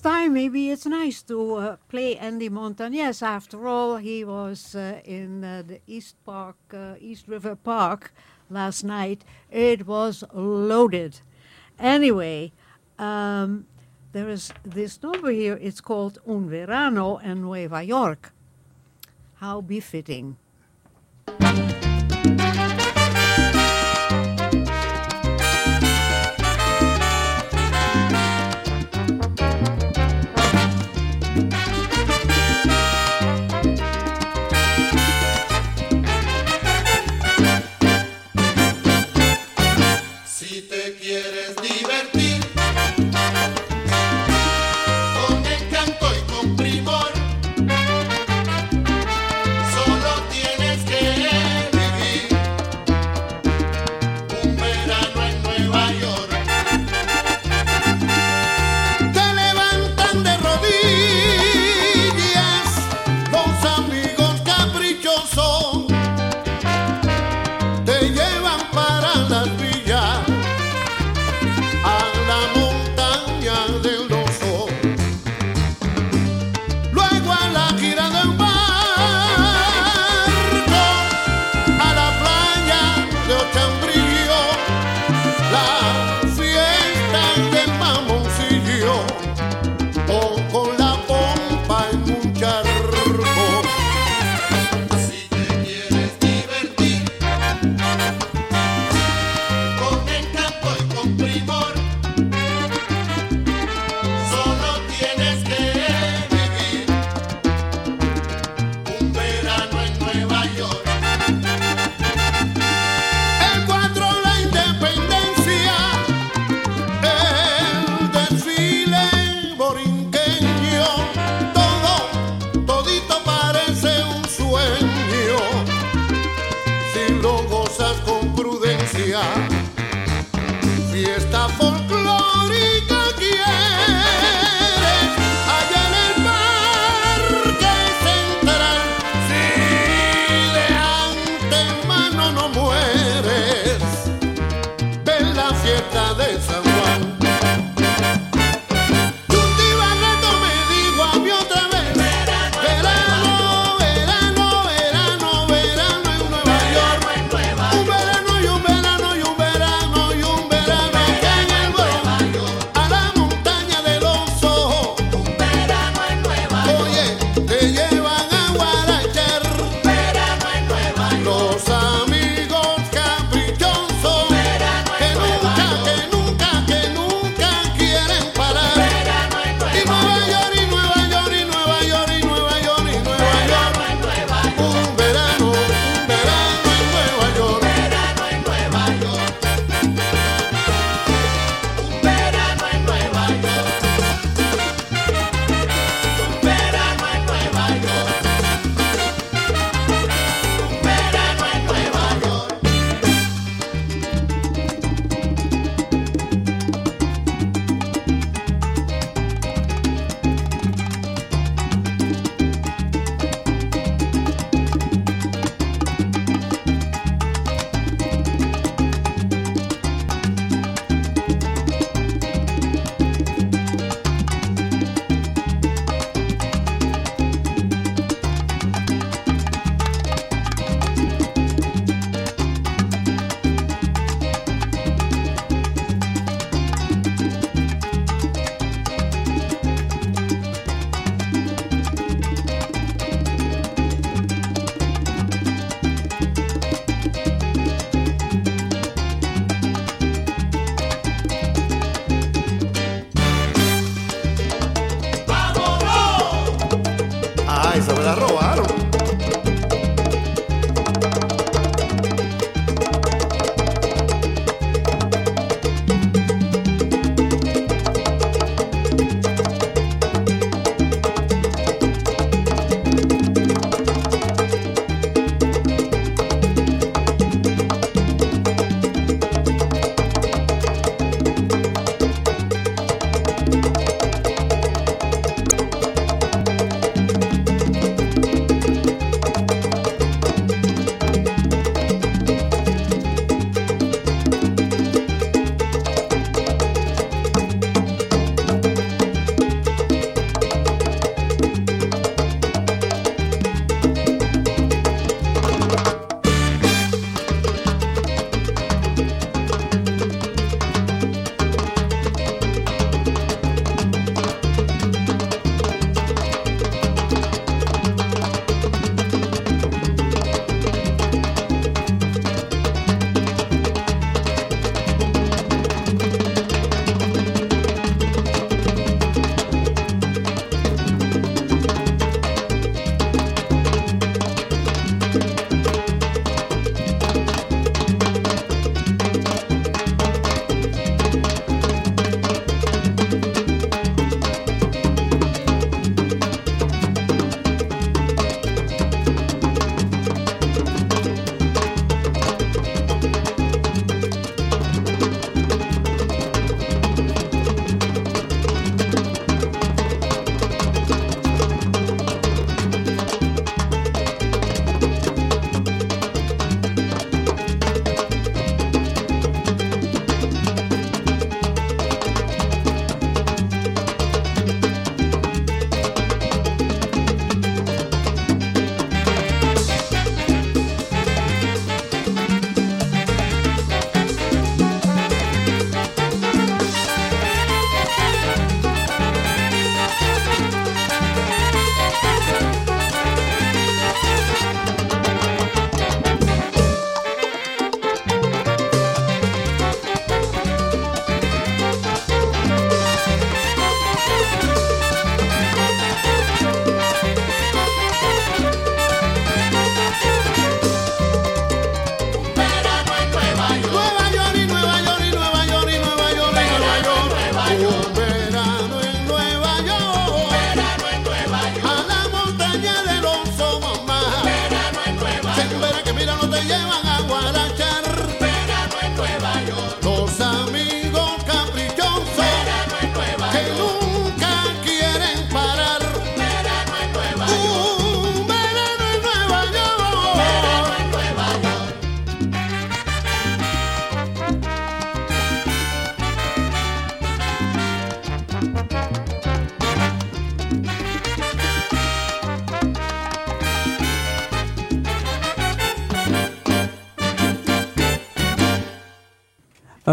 time, maybe it's nice to uh, play Andy Montañez. After all, he was uh, in uh, the East Park, uh, East River Park last night. It was loaded. Anyway, um, there is this number here. It's called Un Verano en Nueva York. How befitting.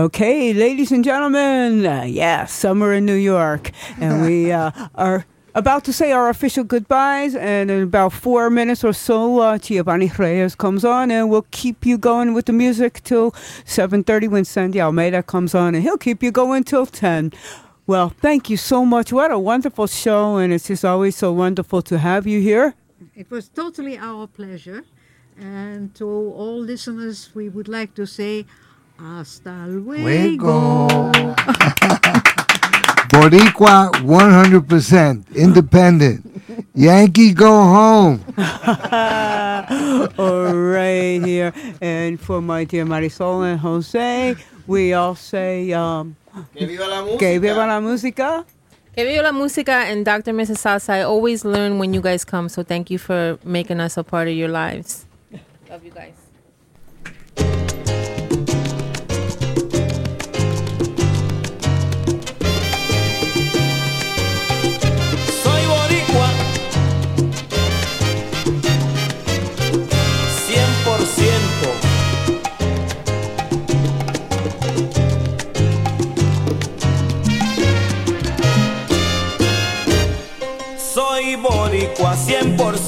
Okay, ladies and gentlemen, uh, yeah, summer in New York, and we uh, are about to say our official goodbyes, and in about four minutes or so, uh, Giovanni Reyes comes on, and we'll keep you going with the music till 7.30 when Sandy Almeida comes on, and he'll keep you going till 10. Well, thank you so much. What a wonderful show, and it's just always so wonderful to have you here. It was totally our pleasure. And to all listeners, we would like to say, hasta luego. Boricua 100%, independent. Yankee go home. all right, here. And for my dear Marisol and Jose, we all say, um, Que viva la música. Que viva la música. Que viva la música and Dr. Mrs. Salsa. I always learn when you guys come, so thank you for making us a part of your lives. Love you guys.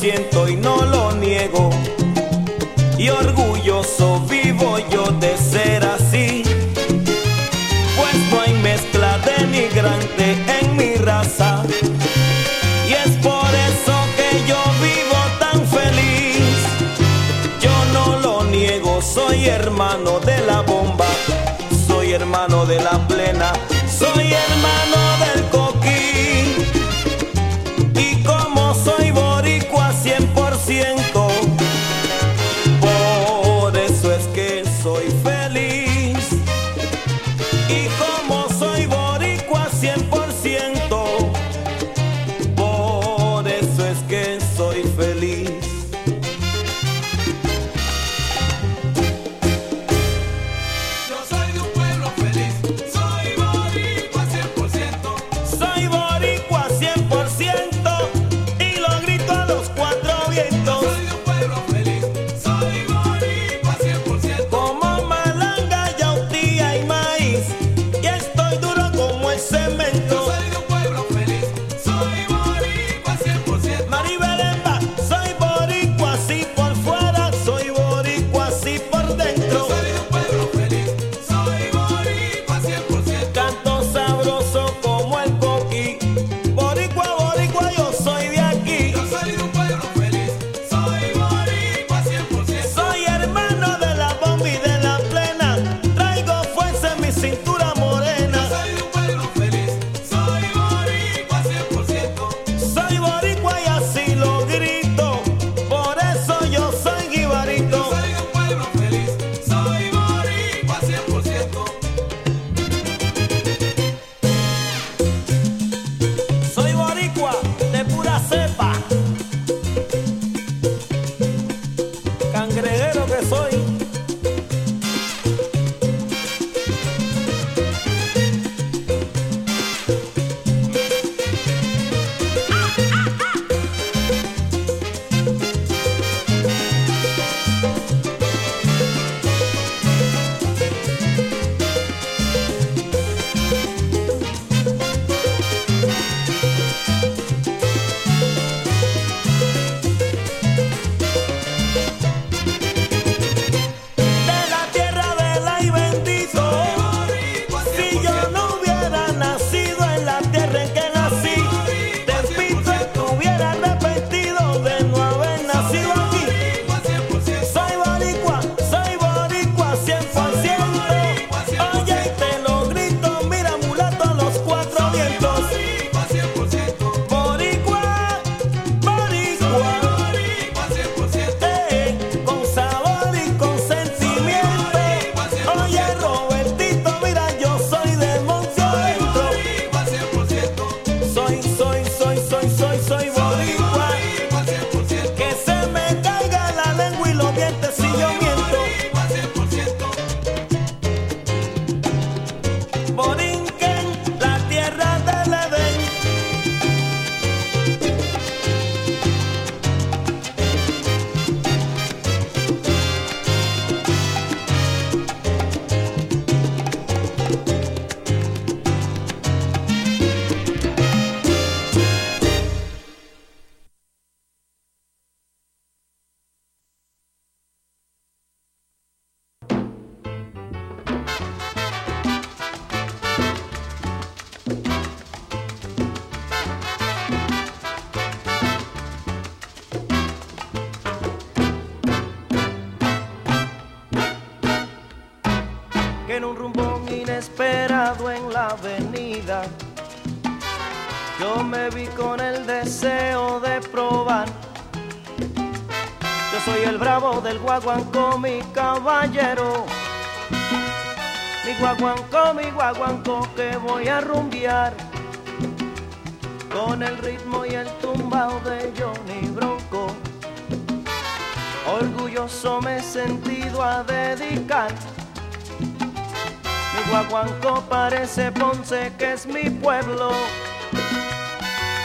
100% y no lo niego. Y orgulloso con el deseo de probar. Yo soy el bravo del guaguanco, mi caballero. Mi guaguanco, mi guaguanco que voy a rumbear. Con el ritmo y el tumbao de Johnny Bronco. Orgulloso me he sentido a dedicar. Mi guaguanco parece Ponce que es mi pueblo.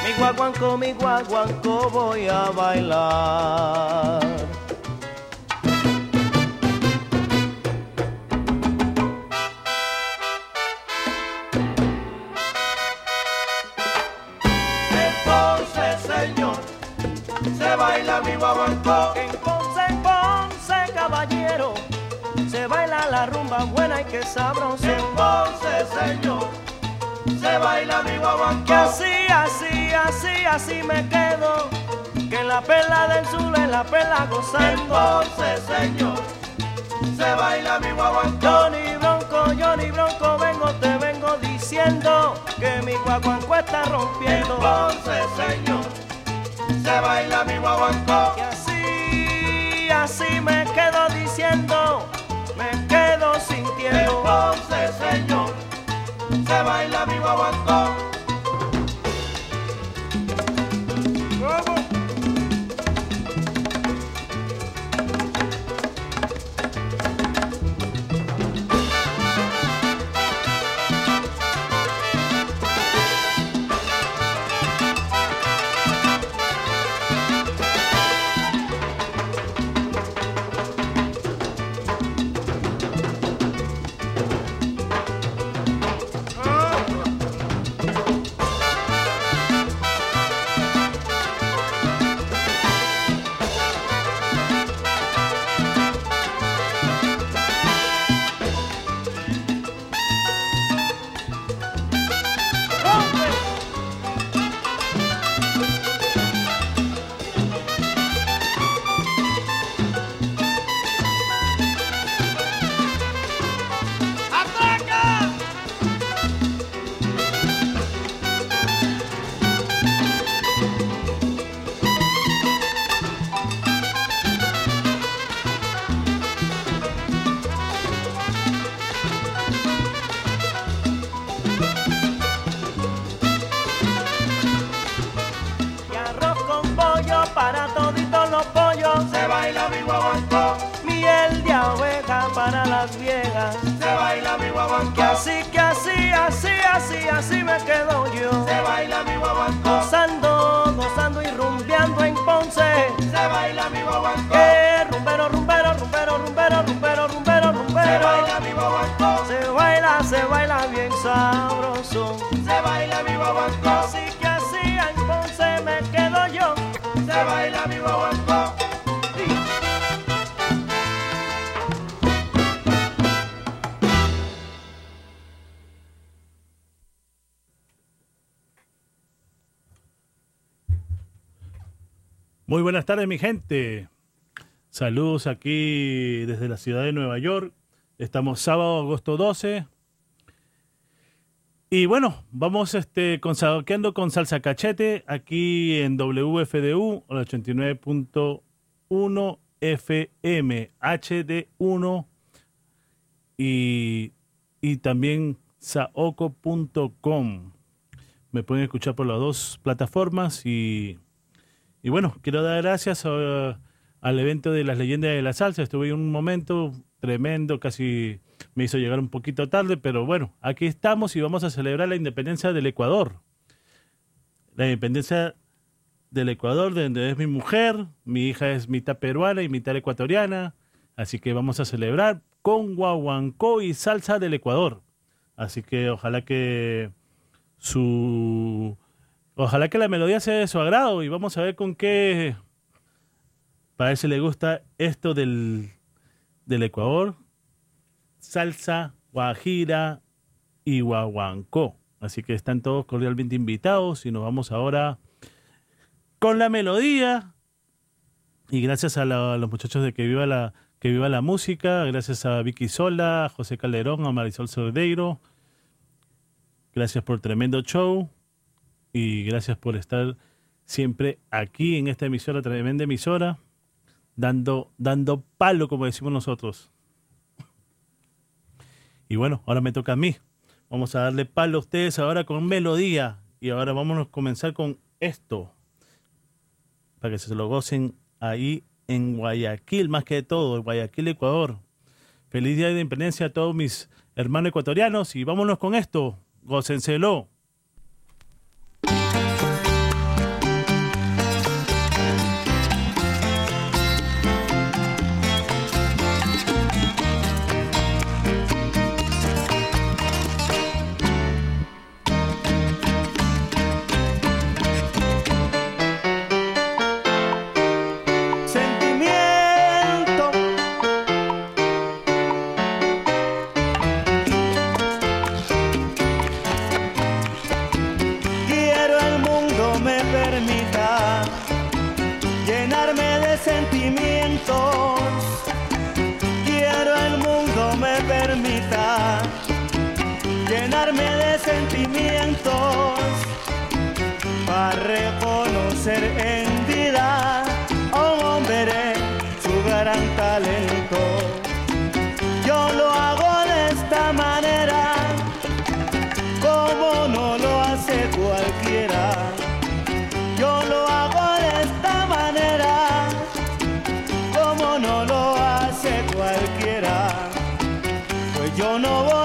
Mi guaguanco, mi guaguanco voy a bailar. En Ponce, señor, se baila mi guaguanco. En Ponce, en Ponce, caballero, se baila la rumba buena y que sabroso. En Ponce, señor, se baila mi guaguanco. Así, me quedo. Que la perla del sur es la perla gozando. En Ponce, señor, se baila mi guaguanco. Johnny Bronco, Johnny Bronco, vengo, te vengo diciendo que mi guaguanco está rompiendo. Entonces, señor, se baila mi guaguanco. Y así, así me quedo diciendo, me quedo sintiendo. Entonces, señor, se baila mi guaguanco. Buenas tardes, mi gente. Saludos aquí desde la ciudad de Nueva York. Estamos sábado, agosto 12. Y bueno, vamos este, con con Salsa Cachete aquí en WFDU 89.1 FM, HD1 y, y también saoco.com. Me pueden escuchar por las dos plataformas y y bueno, quiero dar gracias al evento de las leyendas de la salsa. Estuve en un momento tremendo, casi me hizo llegar un poquito tarde, pero bueno, aquí estamos y vamos a celebrar la independencia del Ecuador. La independencia del Ecuador, de donde es mi mujer, mi hija es mitad peruana y mitad ecuatoriana, así que vamos a celebrar con guaguancó y salsa del Ecuador. Así que ojalá que su Ojalá que la melodía sea de su agrado y vamos a ver con qué. Parece le gusta esto del, del Ecuador. Salsa, guajira y guaguancó. Así que están todos cordialmente invitados y nos vamos ahora con la melodía. Y gracias a, los muchachos de que viva la, que viva la música, gracias a Vicky Sola, a José Calderón, a Marisol Cerdeiro. Gracias por tremendo show y gracias por estar siempre aquí en esta emisora, tremenda emisora, dando, dando palo, como decimos nosotros. Y bueno, ahora me toca a mí. Vamos a darle palo a ustedes ahora con melodía. Y ahora vamos a comenzar con esto. Para que se lo gocen ahí en Guayaquil, más que todo, en Guayaquil, Ecuador. Feliz Día de Independencia a todos mis hermanos ecuatorianos y vámonos con esto. Gócenselo. cualquiera, pues yo no voy.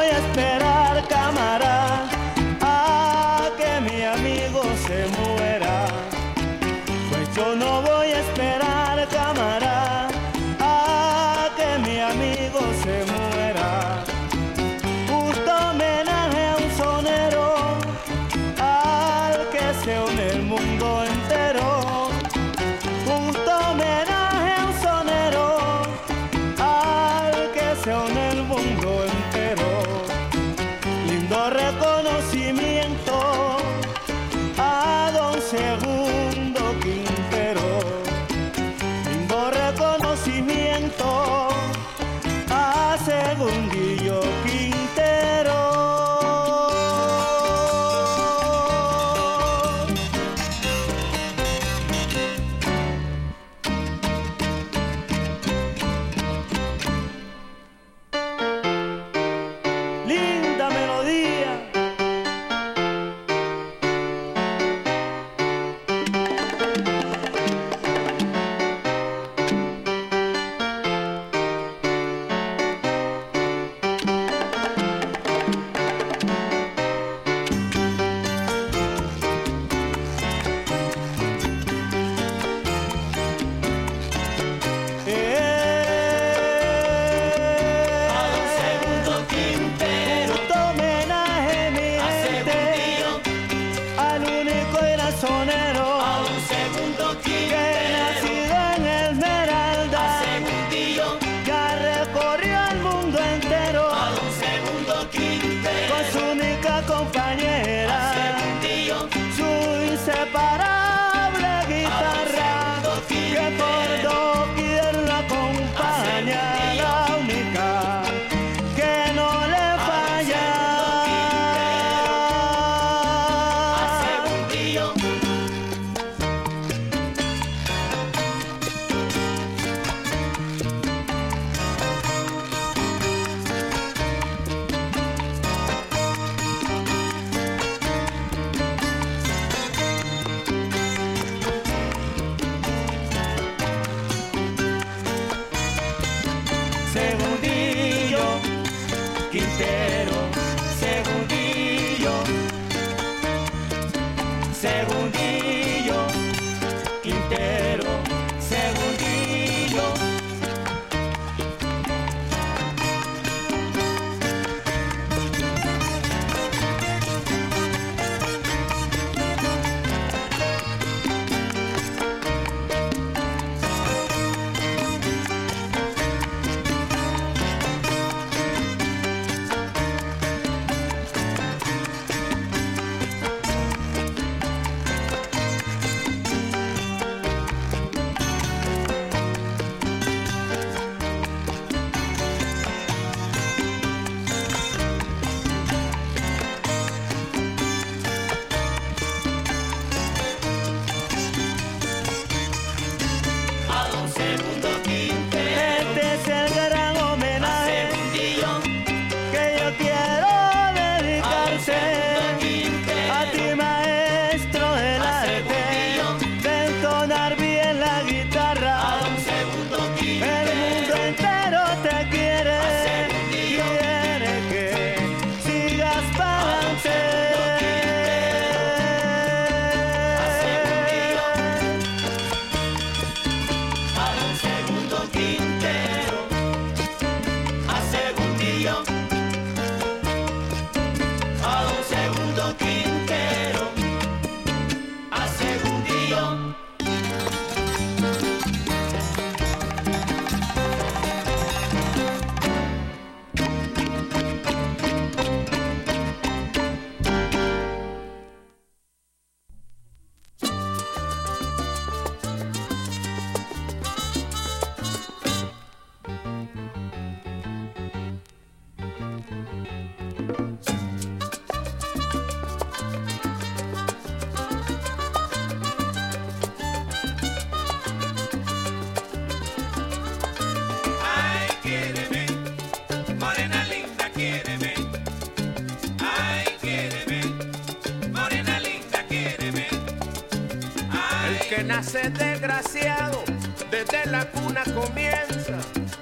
Nace desgraciado, desde la cuna comienza.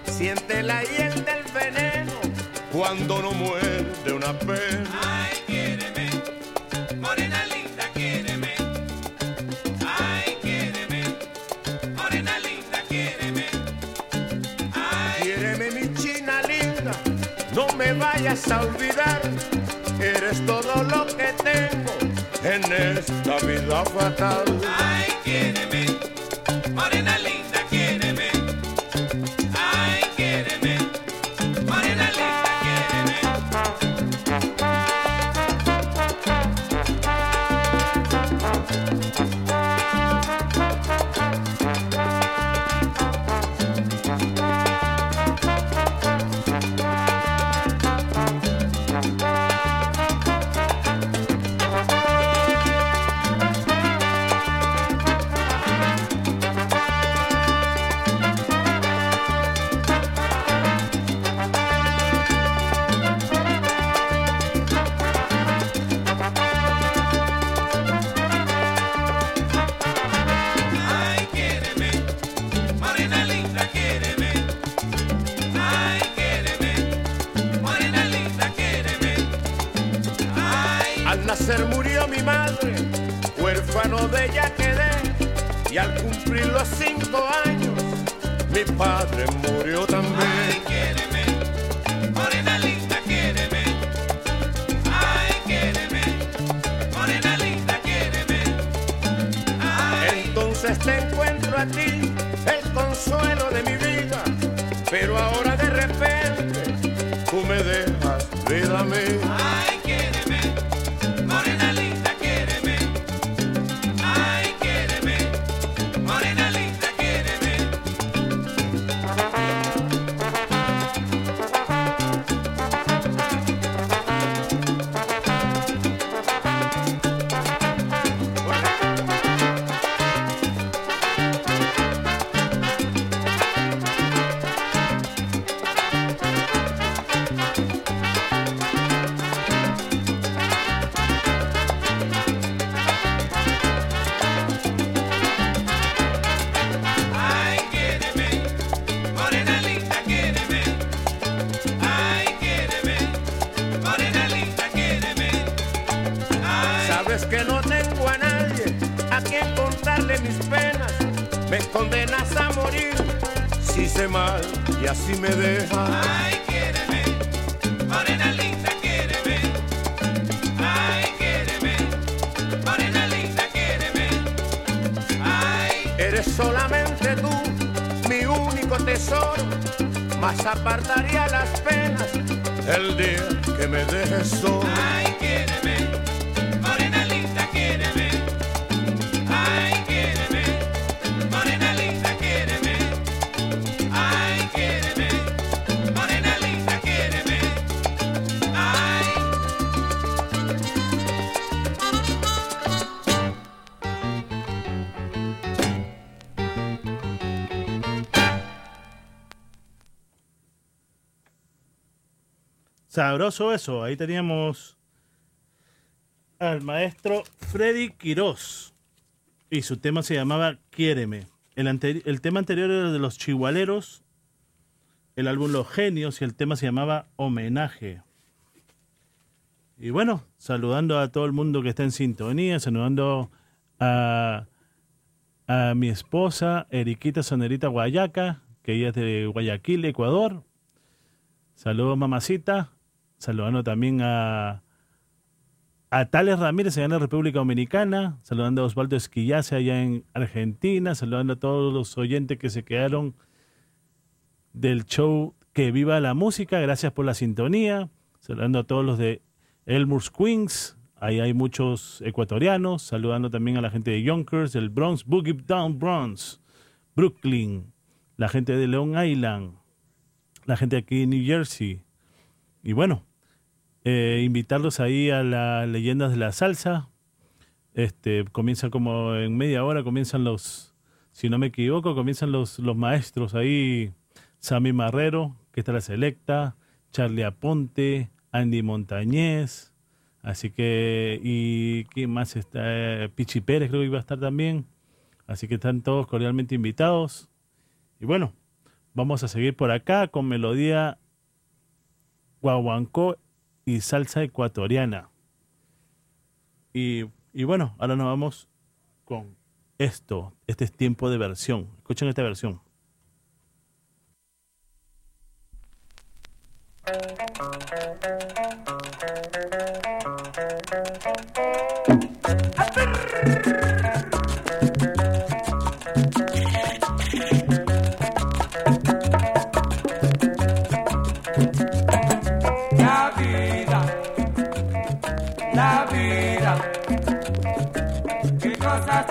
Siente la hiel del veneno cuando no muerde una pena. Ay, quiéreme, morena linda, quiéreme. Ay, quiéreme, morena linda, quiéreme. Ay, Quiéreme mi china linda, no me vayas a olvidar. Eres todo lo que tengo en esta vida fatal. ay, quiéreme, morena linda, Sabroso eso. Ahí teníamos al maestro Freddy Quirós. Y su tema se llamaba Quiéreme. El, el tema anterior era de los chihualeros. El álbum Los Genios. Y el tema se llamaba Homenaje. Y bueno, saludando a todo el mundo que está en sintonía. Saludando a, a mi esposa, Eriquita Sonerita Guayaca. Que ella es de Guayaquil, Ecuador. Saludos, mamacita. Saludando también a, a Tales Ramírez allá en la República Dominicana. Saludando a Osvaldo Esquillace allá en Argentina. Saludando a todos los oyentes que se quedaron del show Que Viva la Música. Gracias por la sintonía. Saludando a todos los de Elmer's Queens. Ahí hay muchos ecuatorianos. Saludando también a la gente de Yonkers, del Bronx, Boogie Down Bronx, Brooklyn. La gente de Long Island la gente aquí en New Jersey y bueno, eh, invitarlos ahí a las leyendas de la salsa. Este, comienza como en media hora, comienzan los, si no me equivoco, comienzan los, los maestros ahí, Sammy Marrero, que está la selecta, Charlie Aponte, Andy Montañez, así que, y quién más está, eh, Pichi Pérez creo que iba a estar también, así que están todos cordialmente invitados. Y bueno, vamos a seguir por acá con melodía guaguancó y salsa ecuatoriana. Y, y bueno, ahora nos vamos con esto. Este es tiempo de versión. Escuchen esta versión.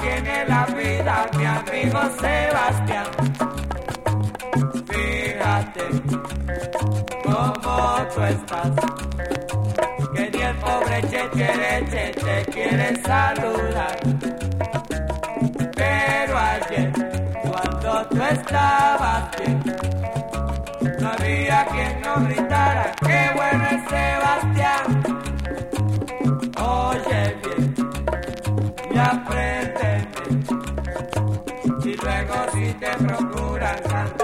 tiene la vida mi amigo Sebastián. Fíjate cómo tú estás. Que ni el pobre Chechereche te quiere saludar. Pero ayer, cuando tú estabas bien, no había quien no gritara, qué bueno es Sebastián. te procuran.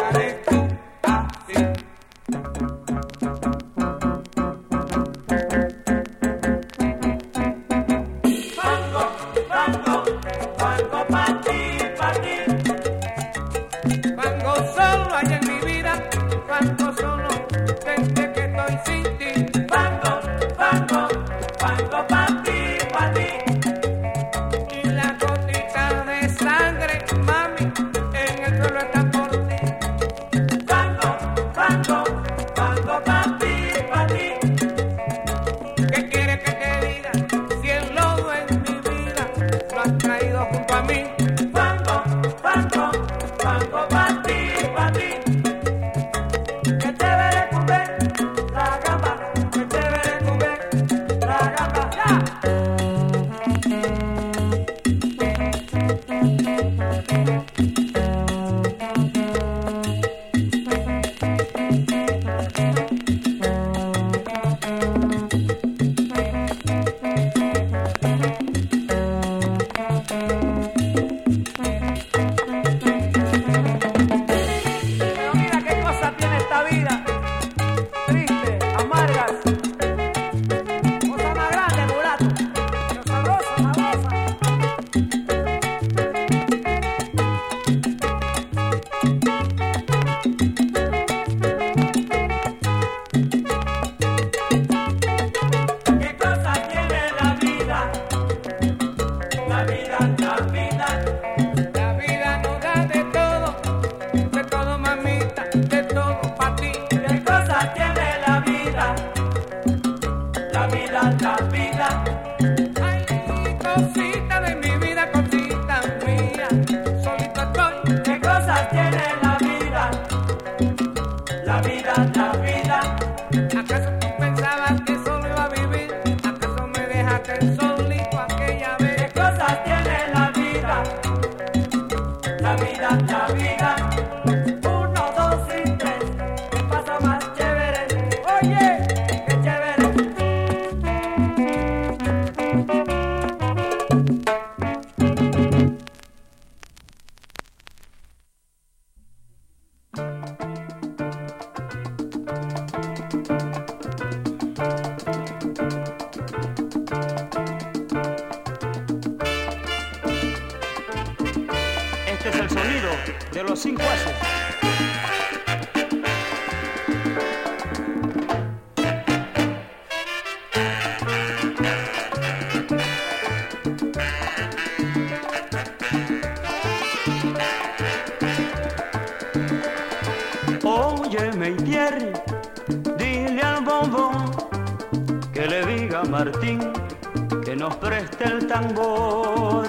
que nos preste el tambor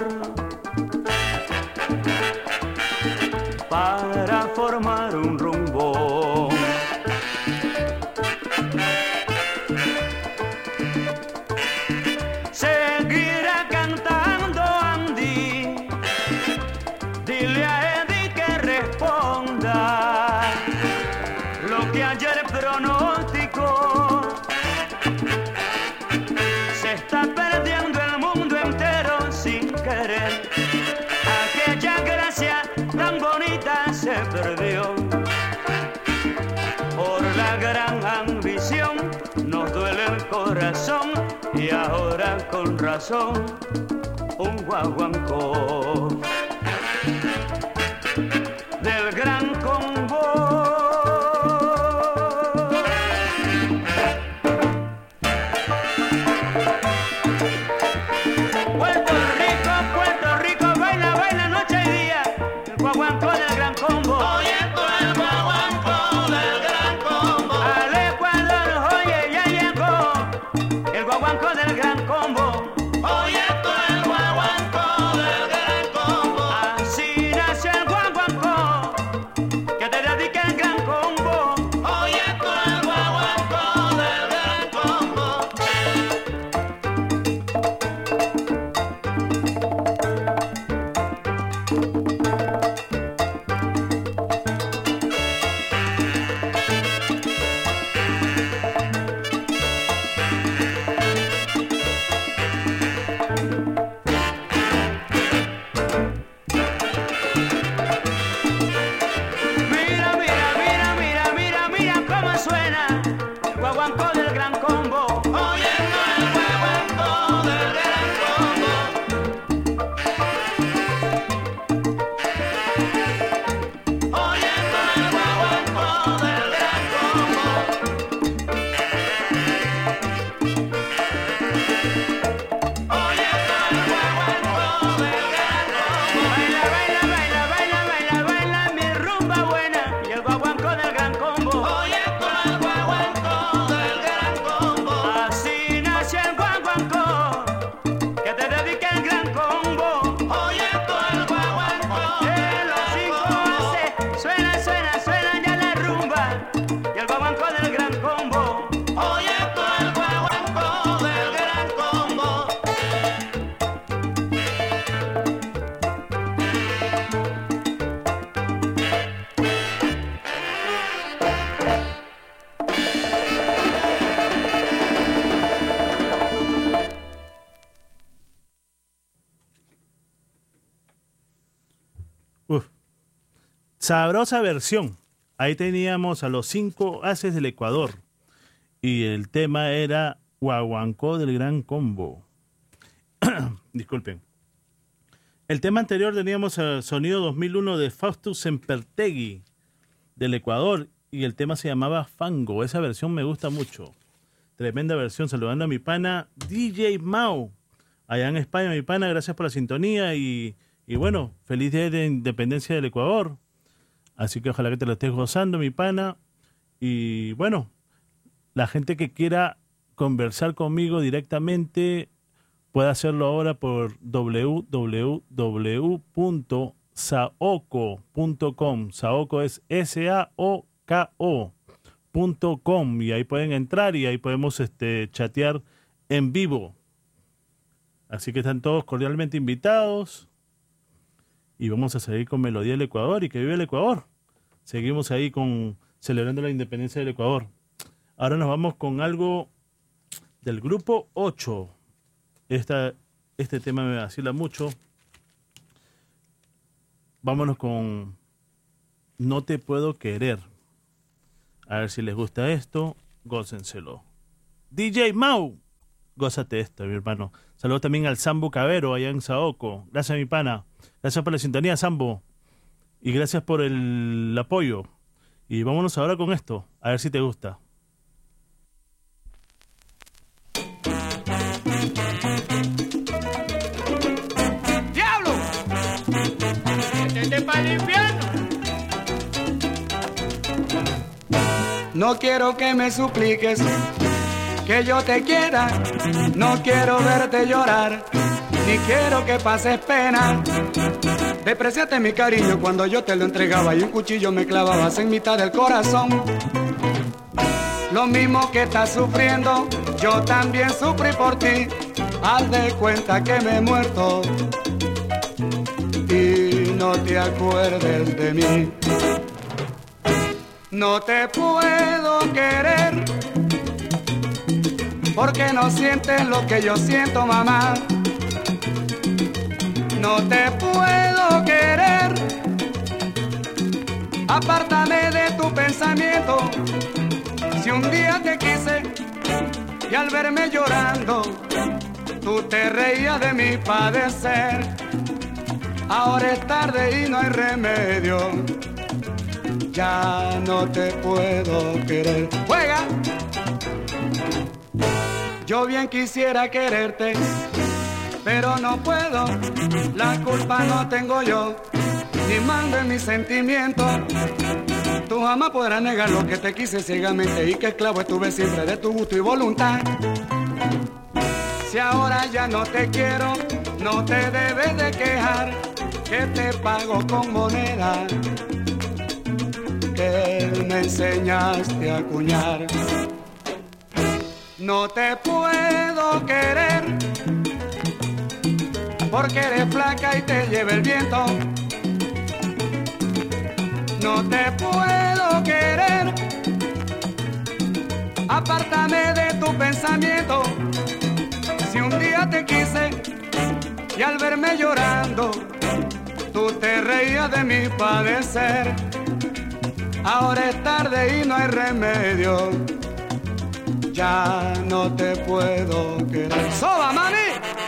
para formar un rumbo. Con razón un guaguancó Sabrosa versión. Ahí teníamos a los cinco haces del Ecuador. Y el tema era Guaguancó del Gran Combo. Disculpen. El tema anterior teníamos el sonido 2001 de Faustus Sempertegui del Ecuador. Y el tema se llamaba Fango. Esa versión me gusta mucho. Tremenda versión. Saludando a mi pana DJ Mau. Allá en España, mi pana. Gracias por la sintonía. Y, y bueno, feliz día de independencia del Ecuador. Así que ojalá que te lo estés gozando, mi pana. Y bueno, la gente que quiera conversar conmigo directamente puede hacerlo ahora por www.saoco.com. Saoco es S-A-O-K-O.com. Y ahí pueden entrar y ahí podemos este, chatear en vivo. Así que están todos cordialmente invitados. Y vamos a seguir con Melodía del Ecuador y que vive el Ecuador. Seguimos ahí con celebrando la independencia del Ecuador. Ahora nos vamos con algo del grupo 8. Esta, este tema me vacila mucho. Vámonos con No te puedo querer. A ver si les gusta esto. Gócenselo. DJ Mau. Gózate esto, mi hermano. Saludos también al Sambo Cabero allá en Saoco. Gracias, mi pana. Gracias por la sintonía, Sambo. Y gracias por el apoyo. Y vámonos ahora con esto. A ver si te gusta. ¡Diablo! ¡Métete para el infierno! No quiero que me supliques que yo te quiera, no quiero verte llorar, ni quiero que pases pena. Despreciaste mi cariño cuando yo te lo entregaba y un cuchillo me clavabas en mitad del corazón. Lo mismo que estás sufriendo, yo también sufrí por ti. Haz de cuenta que me he muerto y no te acuerdes de mí. No te puedo querer porque no sientes lo que yo siento, mamá. No te puedo querer. Apártame de tu pensamiento. Si un día te quise Y al verme llorando, tú te reías de mi padecer. Ahora es tarde y no hay remedio. Ya no te puedo querer. Juega. Yo bien quisiera quererte, pero no puedo. La culpa no tengo yo, ni mando mis sentimientos. Tú jamás podrás negar lo que te quise ciegamente y que esclavo estuve siempre de tu gusto y voluntad. Si ahora ya no te quiero, no te debes de quejar, que te pago con moneda que me enseñaste a acuñar. No te puedo querer porque eres flaca y te lleva el viento. No te puedo querer, apártame de tu pensamiento. Si un día te quise y al verme llorando, tú te reías de mi padecer. Ahora es tarde y no hay remedio. Ya no te puedo querer. ¡Soba, mami!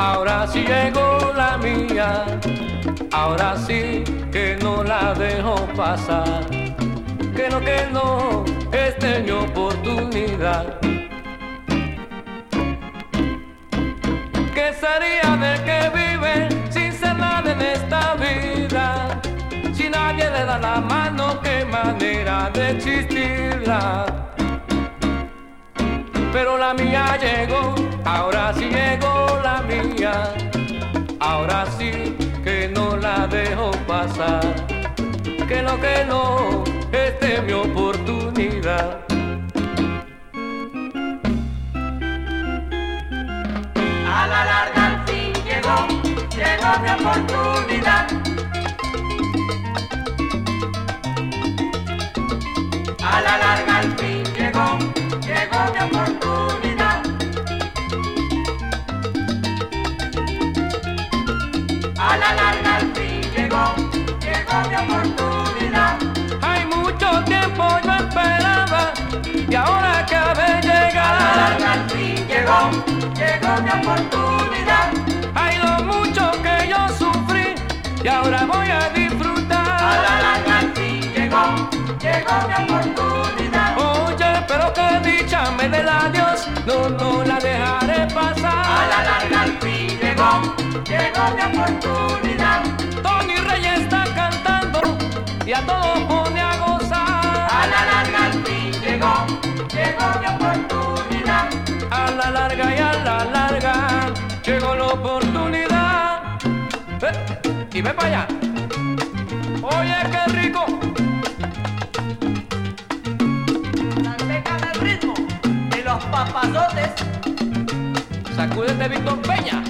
Ahora sí llegó la mía. Ahora sí que no la dejo pasar. Que no, que no, esta es mi oportunidad. ¿Qué sería del que vive sin ser nada en esta vida? Si nadie le da la mano, qué manera de existirla pero la mía llegó, ahora sí llegó la mía, ahora sí que no la dejo pasar, que no, que no, esta es mi oportunidad. A la larga al fin llegó, llegó mi oportunidad. Oportunidad. Hay lo mucho que yo sufrí y ahora voy a disfrutar. A la larga fin llegó, llegó mi oportunidad. Oye, pero qué dicha me dé la Dios, no, no la dejaré pasar. A la larga fin llegó, llegó mi oportunidad. Tony Reyes está cantando y a todos pone a gozar. A la larga fin llegó, llegó mi oportunidad. A la larga y a la larga Eh, y ve para allá. Oye, qué rico. Mantecan el ritmo de los papazotes. Sacúdete, Víctor Peña.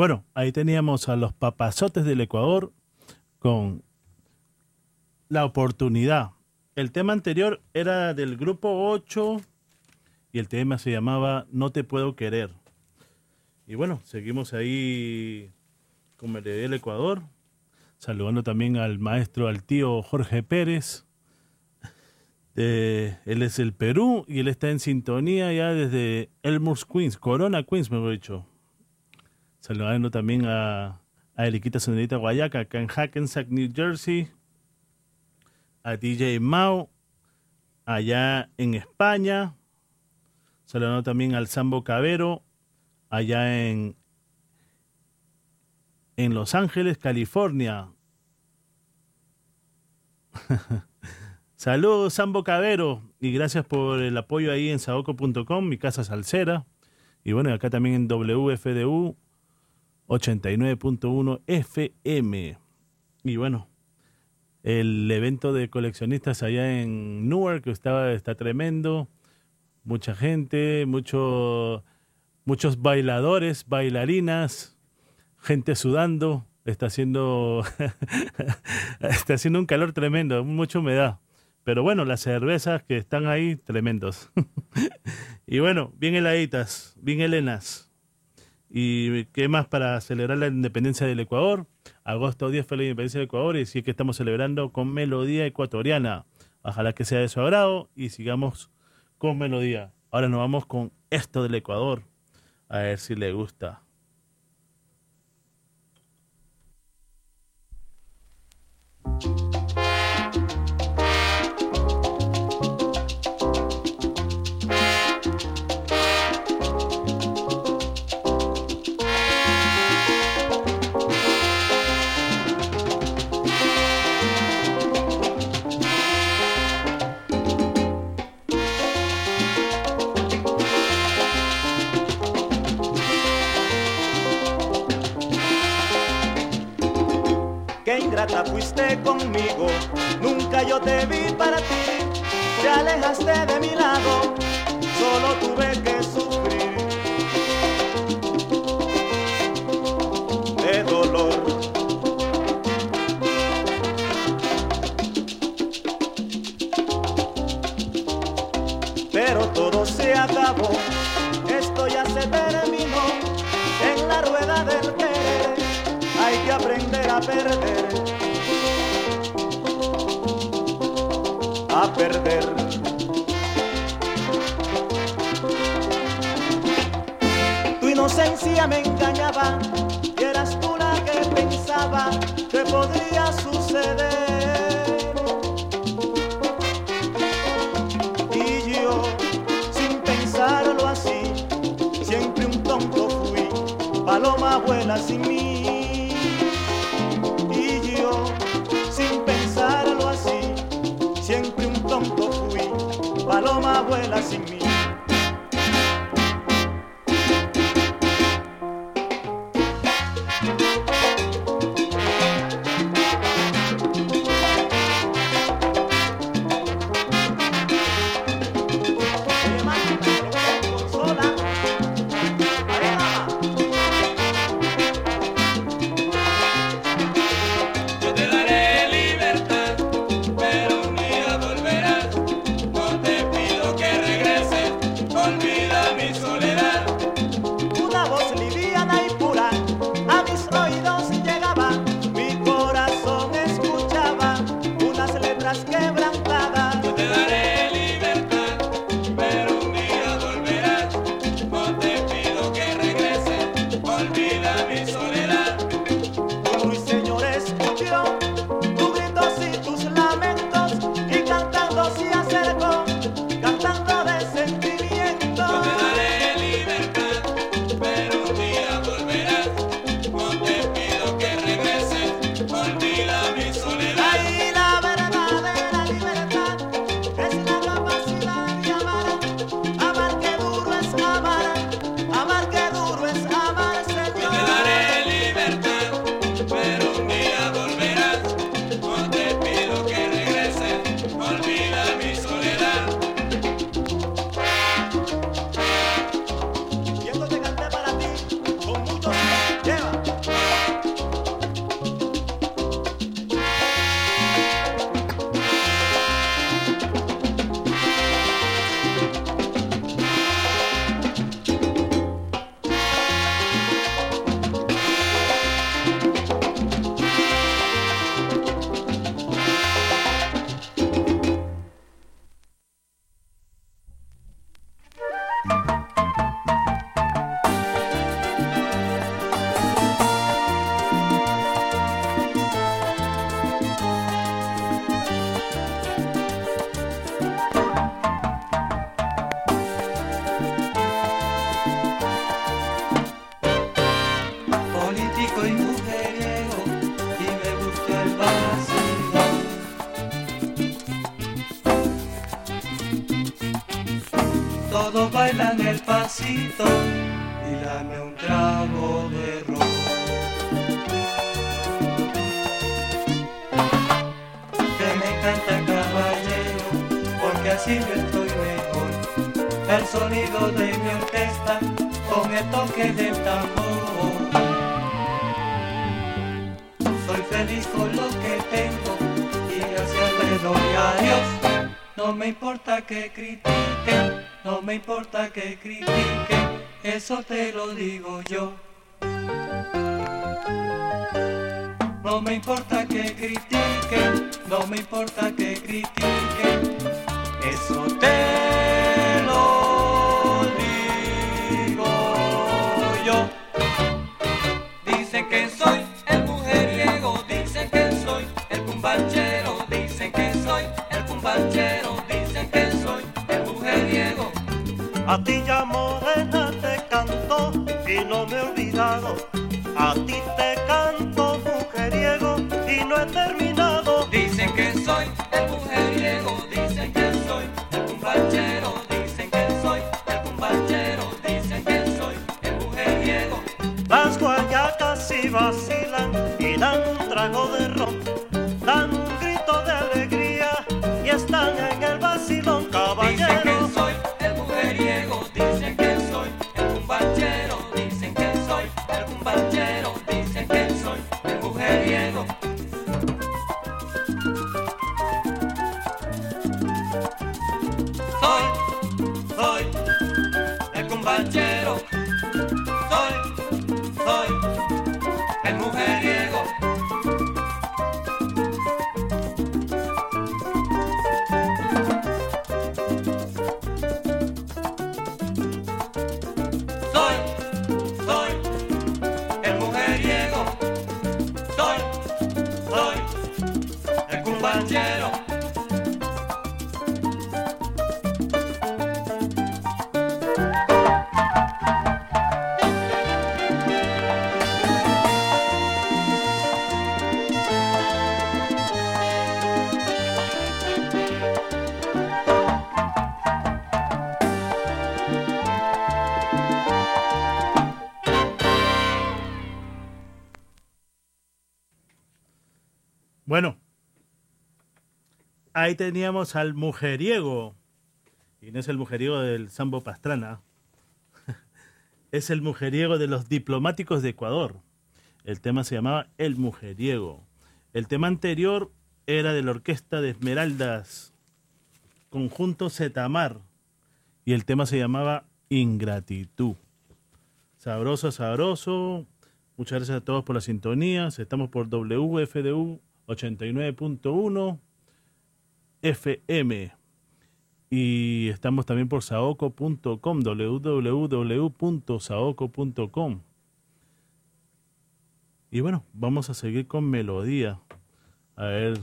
Bueno, ahí teníamos a los papazotes del Ecuador con la oportunidad. El tema anterior era del grupo 8 y el tema se llamaba No te puedo querer. Y bueno, seguimos ahí con Melodía del Ecuador, saludando también al maestro, al tío Jorge Pérez. Él es el Perú y él está en sintonía ya desde Elmhurst, Queens, Corona, Queens, mejor dicho. Saludando también a, a Eriquita Sonerita Guayaca, acá en Hackensack, New Jersey. A DJ Mao, allá en España. Saludando también al Sambo Cabero, allá en, en Los Ángeles, California. Saludos, Sambo Cabero, y gracias por el apoyo ahí en saoco.com, mi casa salsera. Y bueno, acá también en WFDU 89.1 FM. Y bueno, el evento de coleccionistas allá en Newark está tremendo. Mucha gente, mucho, muchos bailadores, bailarinas, gente sudando. Está haciendo, está haciendo un calor tremendo, mucha humedad. Pero bueno, las cervezas que están ahí, tremendos. y bueno, bien heladitas, bien helenas. ¿Y qué más para celebrar la independencia del Ecuador? Agosto 10 fue la independencia del Ecuador y sí que estamos celebrando con melodía ecuatoriana. Ojalá que sea de su agrado y sigamos con melodía. Ahora nos vamos con esto del Ecuador. A ver si le gusta. Ingrata fuiste conmigo, nunca yo te vi para ti, te alejaste de mi lado, solo tuve que sufrir de dolor. Pero todo se acabó, esto ya se terminó en la rueda del querer hay que aprender a perder. Perder. Tu inocencia me engañaba y eras tú la que pensaba que podría suceder. Y yo, sin pensarlo así, siempre un tonto fui, paloma vuela sin Todos bailan el pasito que critiquen, eso te lo digo yo. vacila ahí teníamos al mujeriego. Y no es el mujeriego del Sambo Pastrana. es el mujeriego de los diplomáticos de Ecuador. El tema se llamaba El Mujeriego. El tema anterior era de la orquesta de Esmeraldas, conjunto Zetamar. Y el tema se llamaba Ingratitud. Sabroso, sabroso. Muchas gracias a todos por las sintonías. Estamos por WFDU 89.1 FM. Y estamos también por saoco.com, www.saoco.com. Y bueno, vamos a seguir con melodía. A ver.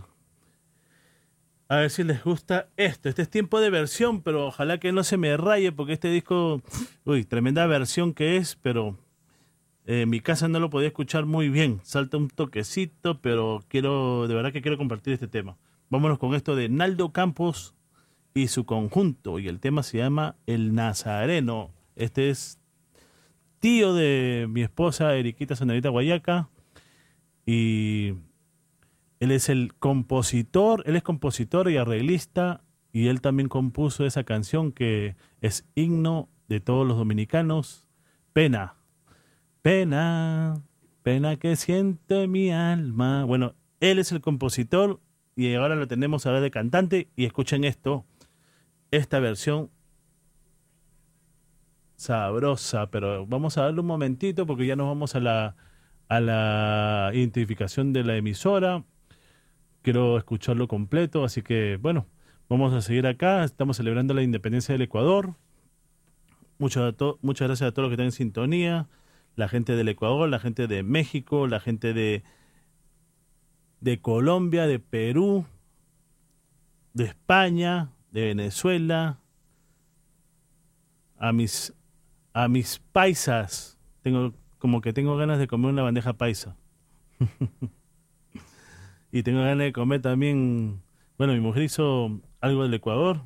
A ver si les gusta esto. Este es tiempo de versión, pero ojalá que no se me raye porque este disco, uy, tremenda versión que es, pero eh, en mi casa no lo podía escuchar muy bien. Salta un toquecito, pero quiero, de verdad que quiero compartir este tema. Vámonos con esto de Naldo Campos y su conjunto. Y el tema se llama El Nazareno. Este es tío de mi esposa, Eriquita Sonerita Guayaca. Y él es el compositor, él es compositor y arreglista. Y él también compuso esa canción que es himno de todos los dominicanos. Pena. Pena, pena que siente mi alma. Bueno, él es el compositor y ahora lo tenemos ahora de cantante. Y escuchen esto, esta versión sabrosa, pero vamos a darle un momentito porque ya nos vamos a la, a la identificación de la emisora. Quiero escucharlo completo, así que bueno, vamos a seguir acá. Estamos celebrando la independencia del Ecuador. Muchas, muchas gracias a todos los que están en sintonía la gente del Ecuador, la gente de México, la gente de, de Colombia, de Perú, de España, de Venezuela, a mis, a mis paisas. Tengo como que tengo ganas de comer una bandeja paisa. y tengo ganas de comer también, bueno, mi mujer hizo algo del Ecuador.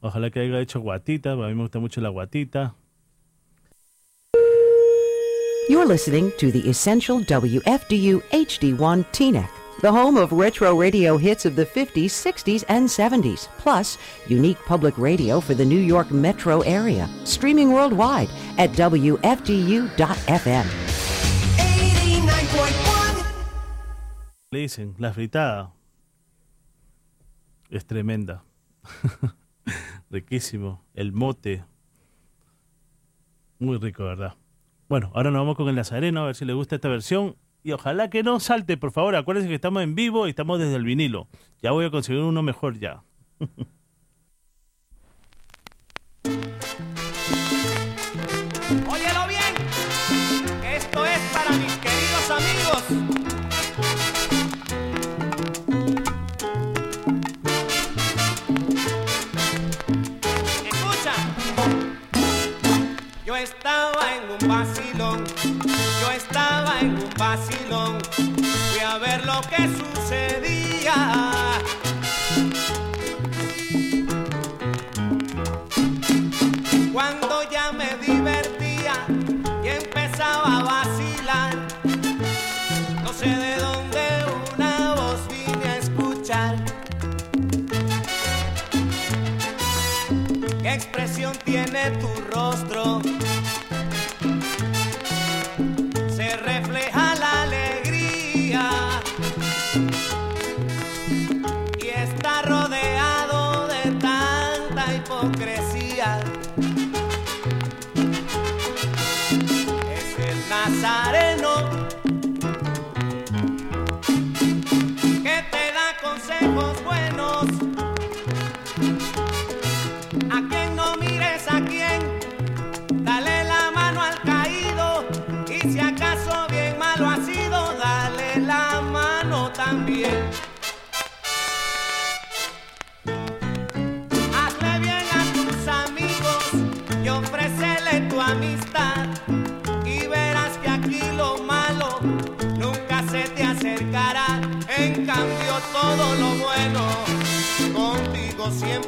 Ojalá que haya hecho guatita, a mí me gusta mucho la guatita. You're listening to the Essential WFDU HD1 TNEC, the home of retro radio hits of the 50s, 60s, and 70s, plus unique public radio for the New York metro area. Streaming worldwide at WFDU.FM. 89.1 Le dicen, la fritada. Es tremenda. Riquísimo. El mote. Muy rico, ¿verdad? Bueno, ahora nos vamos con el Nazareno a ver si le gusta esta versión. Y ojalá que no salte, por favor. Acuérdense que estamos en vivo y estamos desde el vinilo. Ya voy a conseguir uno mejor ya. yo estaba en un vacilón, yo estaba en un vacilón, fui a ver lo que sucedía. Cuando ya me divertía y empezaba a vacilar, no sé de dónde una voz vine a escuchar. Tiene tu rostro?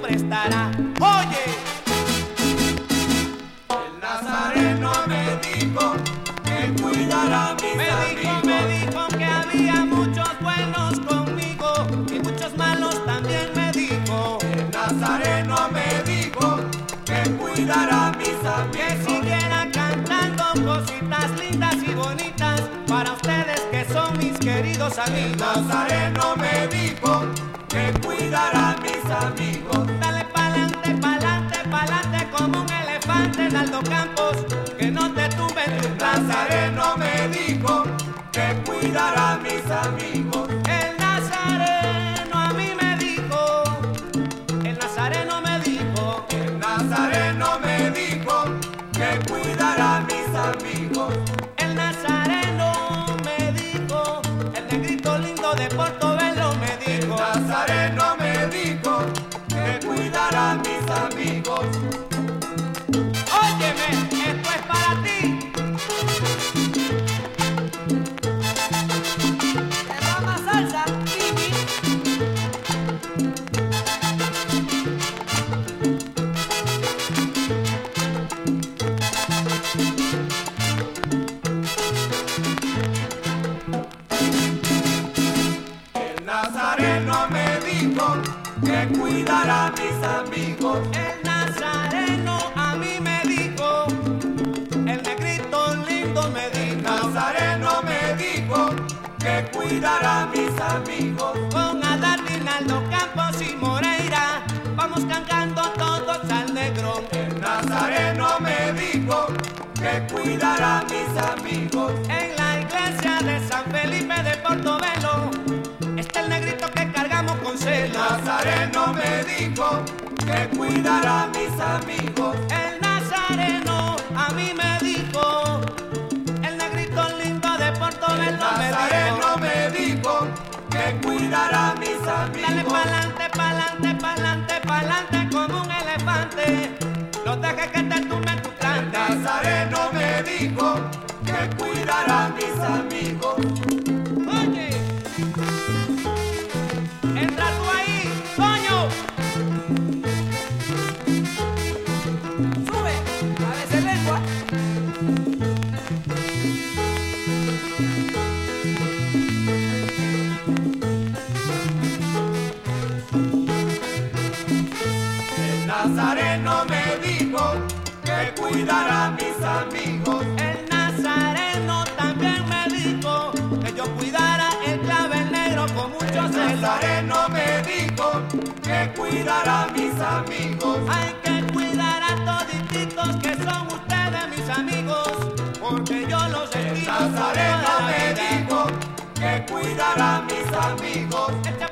Siempre estará. Oye, el nazareno me dijo que cuidara a mis me dijo, me dijo que había muchos buenos conmigo y muchos malos también me dijo. El nazareno me dijo que cuidara a mis amigos. Que siguiera cantando cositas lindas y bonitas para ustedes que son mis queridos amigos. Nazareno me dijo En la iglesia de San Felipe de Portobelo está el negrito que cargamos con celo. Nazareno me dijo que cuidara a mis amigos. El cuidar a mis amigos. El nazareno también me dijo que yo cuidara el clavel negro con mucho el celo. El nazareno me dijo que cuidar a mis amigos. Hay que cuidar a toditos que son ustedes mis amigos, porque yo los El nazareno me dijo que cuidar a mis amigos. Este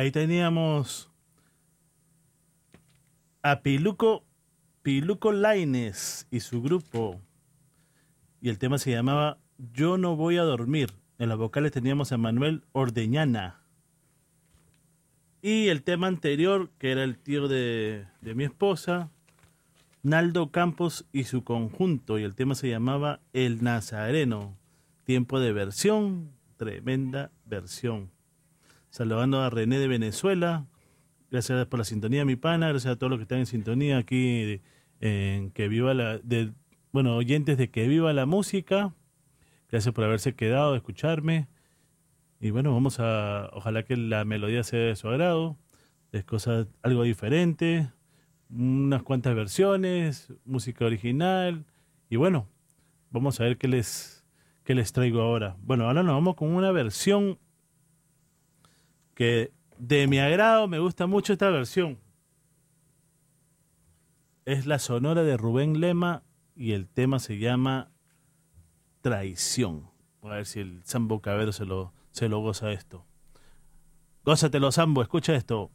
Ahí teníamos a Piluco, Piluco Laines y su grupo. Y el tema se llamaba Yo no voy a dormir. En las vocales teníamos a Manuel Ordeñana. Y el tema anterior, que era el tío de, de mi esposa, Naldo Campos y su conjunto. Y el tema se llamaba El Nazareno. Tiempo de versión, tremenda versión. Saludando a René de Venezuela. Gracias por la sintonía, mi pana. Gracias a todos los que están en sintonía aquí en Que Viva la. De, bueno, oyentes de Que Viva la Música. Gracias por haberse quedado escucharme. Y bueno, vamos a. Ojalá que la melodía sea de su agrado. Es cosa algo diferente. Unas cuantas versiones, música original. Y bueno, vamos a ver qué les, qué les traigo ahora. Bueno, ahora nos vamos con una versión que de mi agrado me gusta mucho esta versión. Es la sonora de Rubén Lema y el tema se llama Traición. A ver si el Sambo Cabero se lo, se lo goza esto. Gózatelo, Sambo, escucha esto.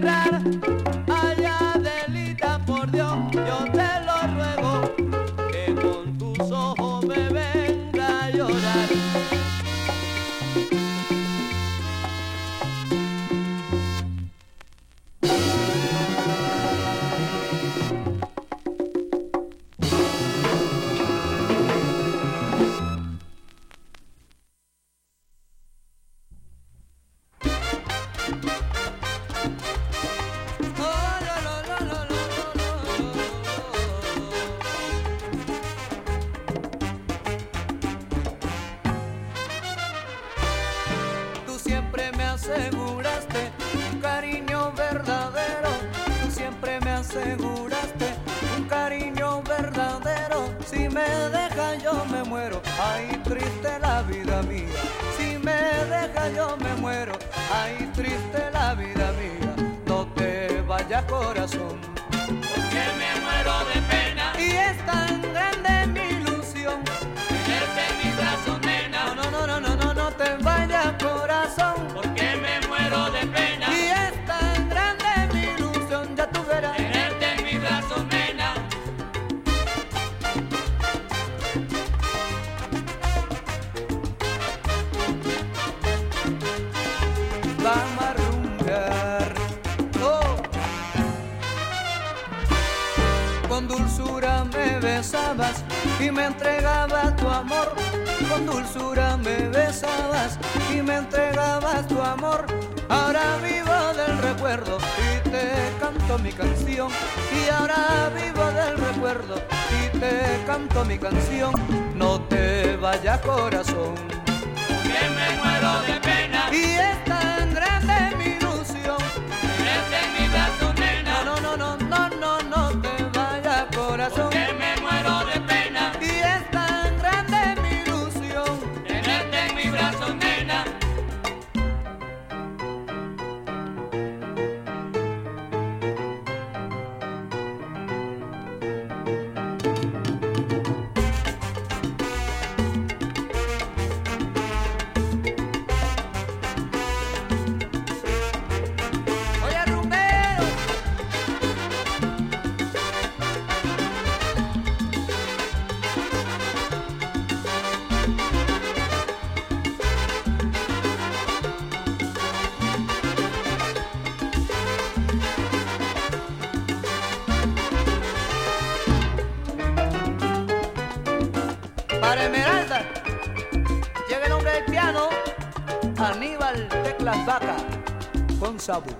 cerrar. Esmeralda. Llega el nombre del piano, Aníbal Teclas Vaca, con Sabu.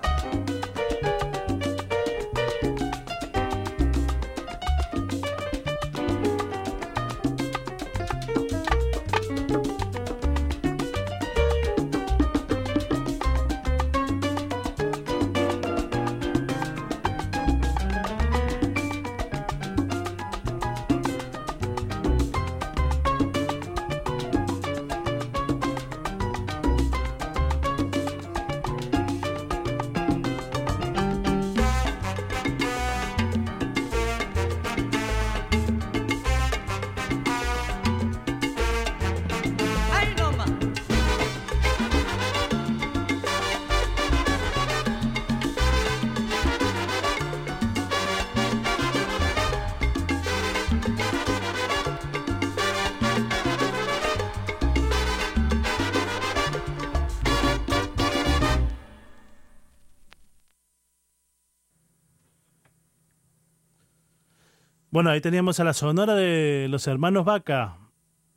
Bueno, ahí teníamos a la sonora de los hermanos Vaca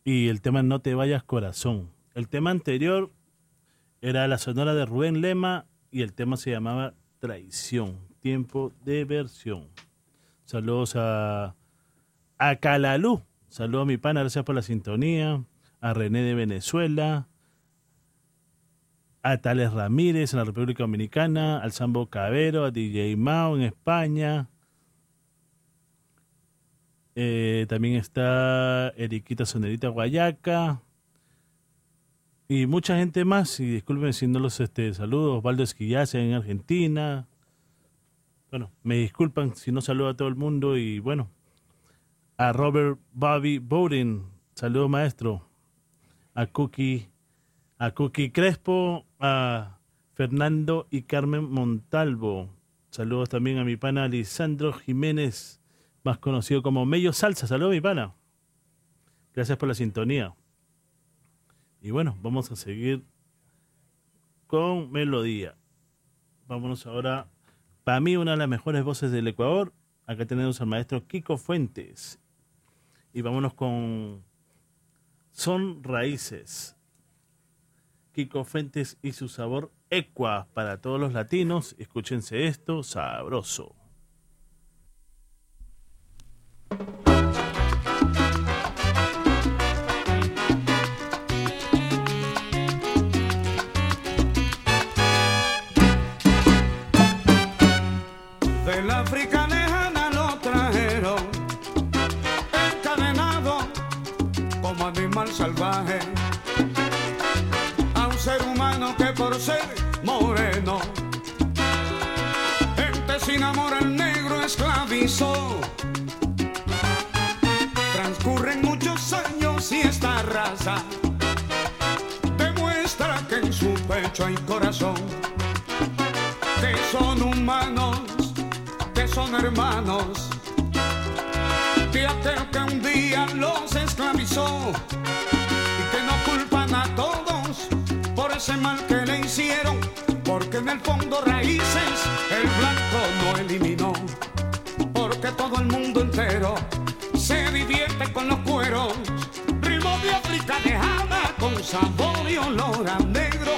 y el tema No te vayas corazón. El tema anterior era la sonora de Rubén Lema y el tema se llamaba Traición, tiempo de versión. Saludos a, a Calalú, saludos a mi pana, gracias por la sintonía, a René de Venezuela, a Tales Ramírez en la República Dominicana, al Sambo Cabero, a DJ Mao en España. Eh, también está Eriquita Sonerita Guayaca. Y mucha gente más, y disculpen si no los este, saludo, Osvaldo Esquillace en Argentina. Bueno, me disculpan si no saludo a todo el mundo y bueno, a Robert Bobby Bowden, saludo maestro, a Cookie, a Cookie Crespo, a Fernando y Carmen Montalvo. Saludos también a mi pana Lisandro Jiménez, más conocido como Mello Salsa. Saludos mi pana. Gracias por la sintonía. Y bueno, vamos a seguir con melodía. Vámonos ahora, para mí, una de las mejores voces del Ecuador. Acá tenemos al maestro Kiko Fuentes. Y vámonos con Son Raíces. Kiko Fuentes y su sabor Equa para todos los latinos. Escúchense esto, sabroso. Transcurren muchos años y esta raza demuestra que en su pecho hay corazón, que son humanos que son hermanos. De que un día los esclavizó y que no culpan a todos por ese mal que le hicieron, porque en el fondo raíces el blanco no eliminó, todo el mundo entero se divierte con los cueros, ritmo de África lejana con sabor y olor a negro,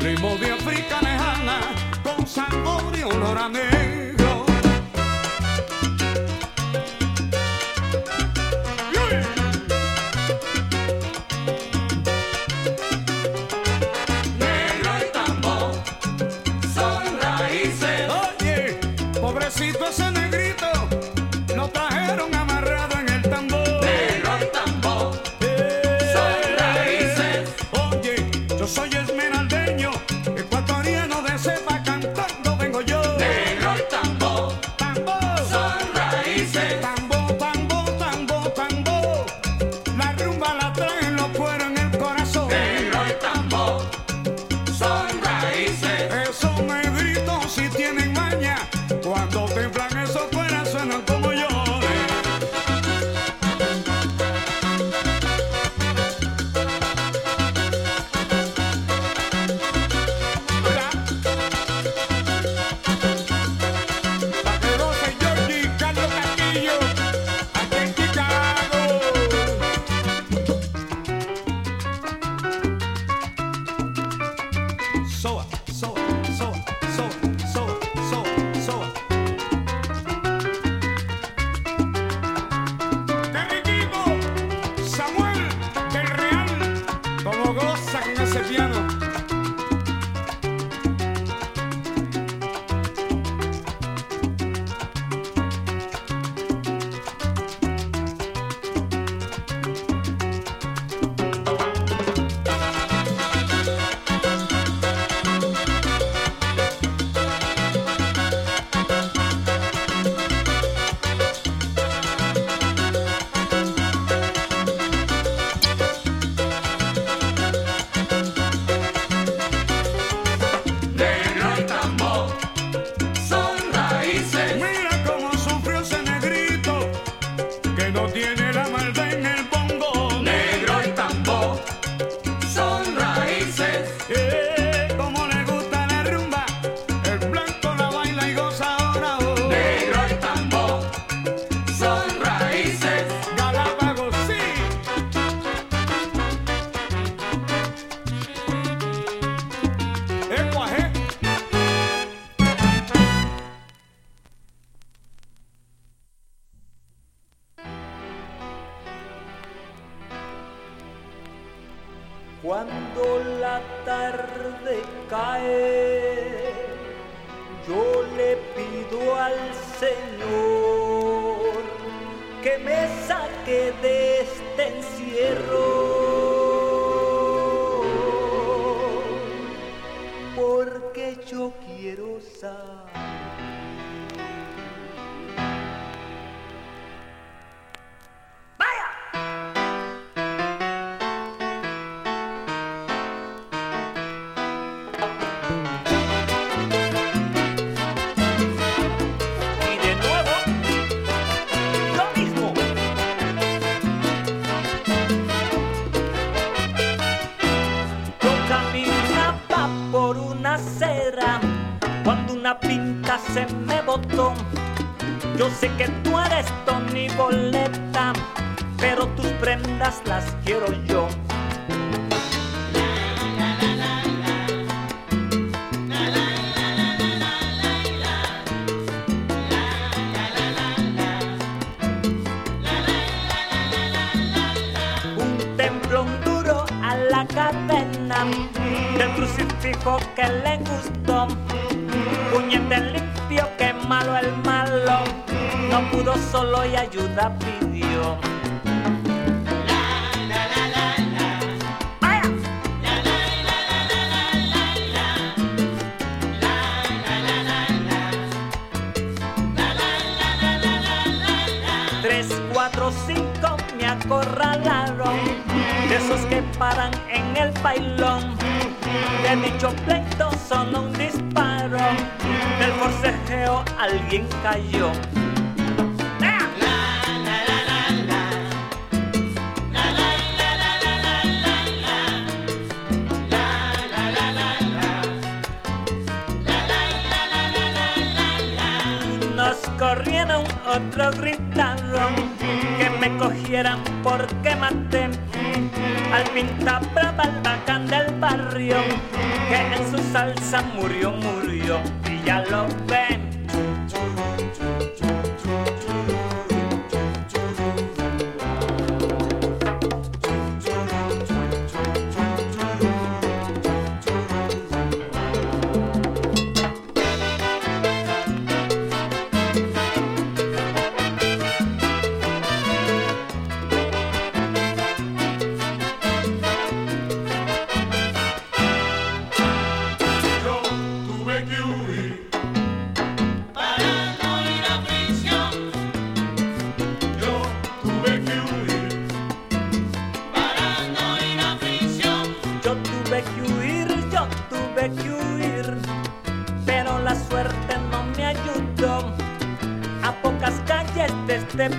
ritmo de África lejana con sabor y olor a. Negro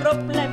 problema,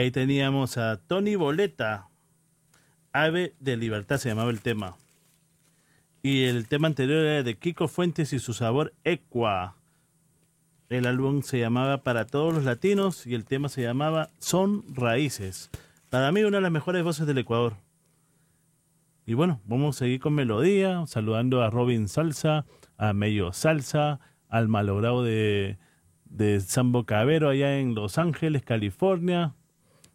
ahí teníamos a Tony Boleta. Ave de Libertad se llamaba el tema. Y el tema anterior era de Kiko Fuentes y su sabor Equa. El álbum se llamaba Para todos los latinos y el tema se llamaba Son Raíces. Para mí una de las mejores voces del Ecuador. Y bueno, vamos a seguir con melodía, saludando a Robin Salsa, a Mello Salsa, al malogrado de, de Sambo Cabero allá en Los Ángeles, California.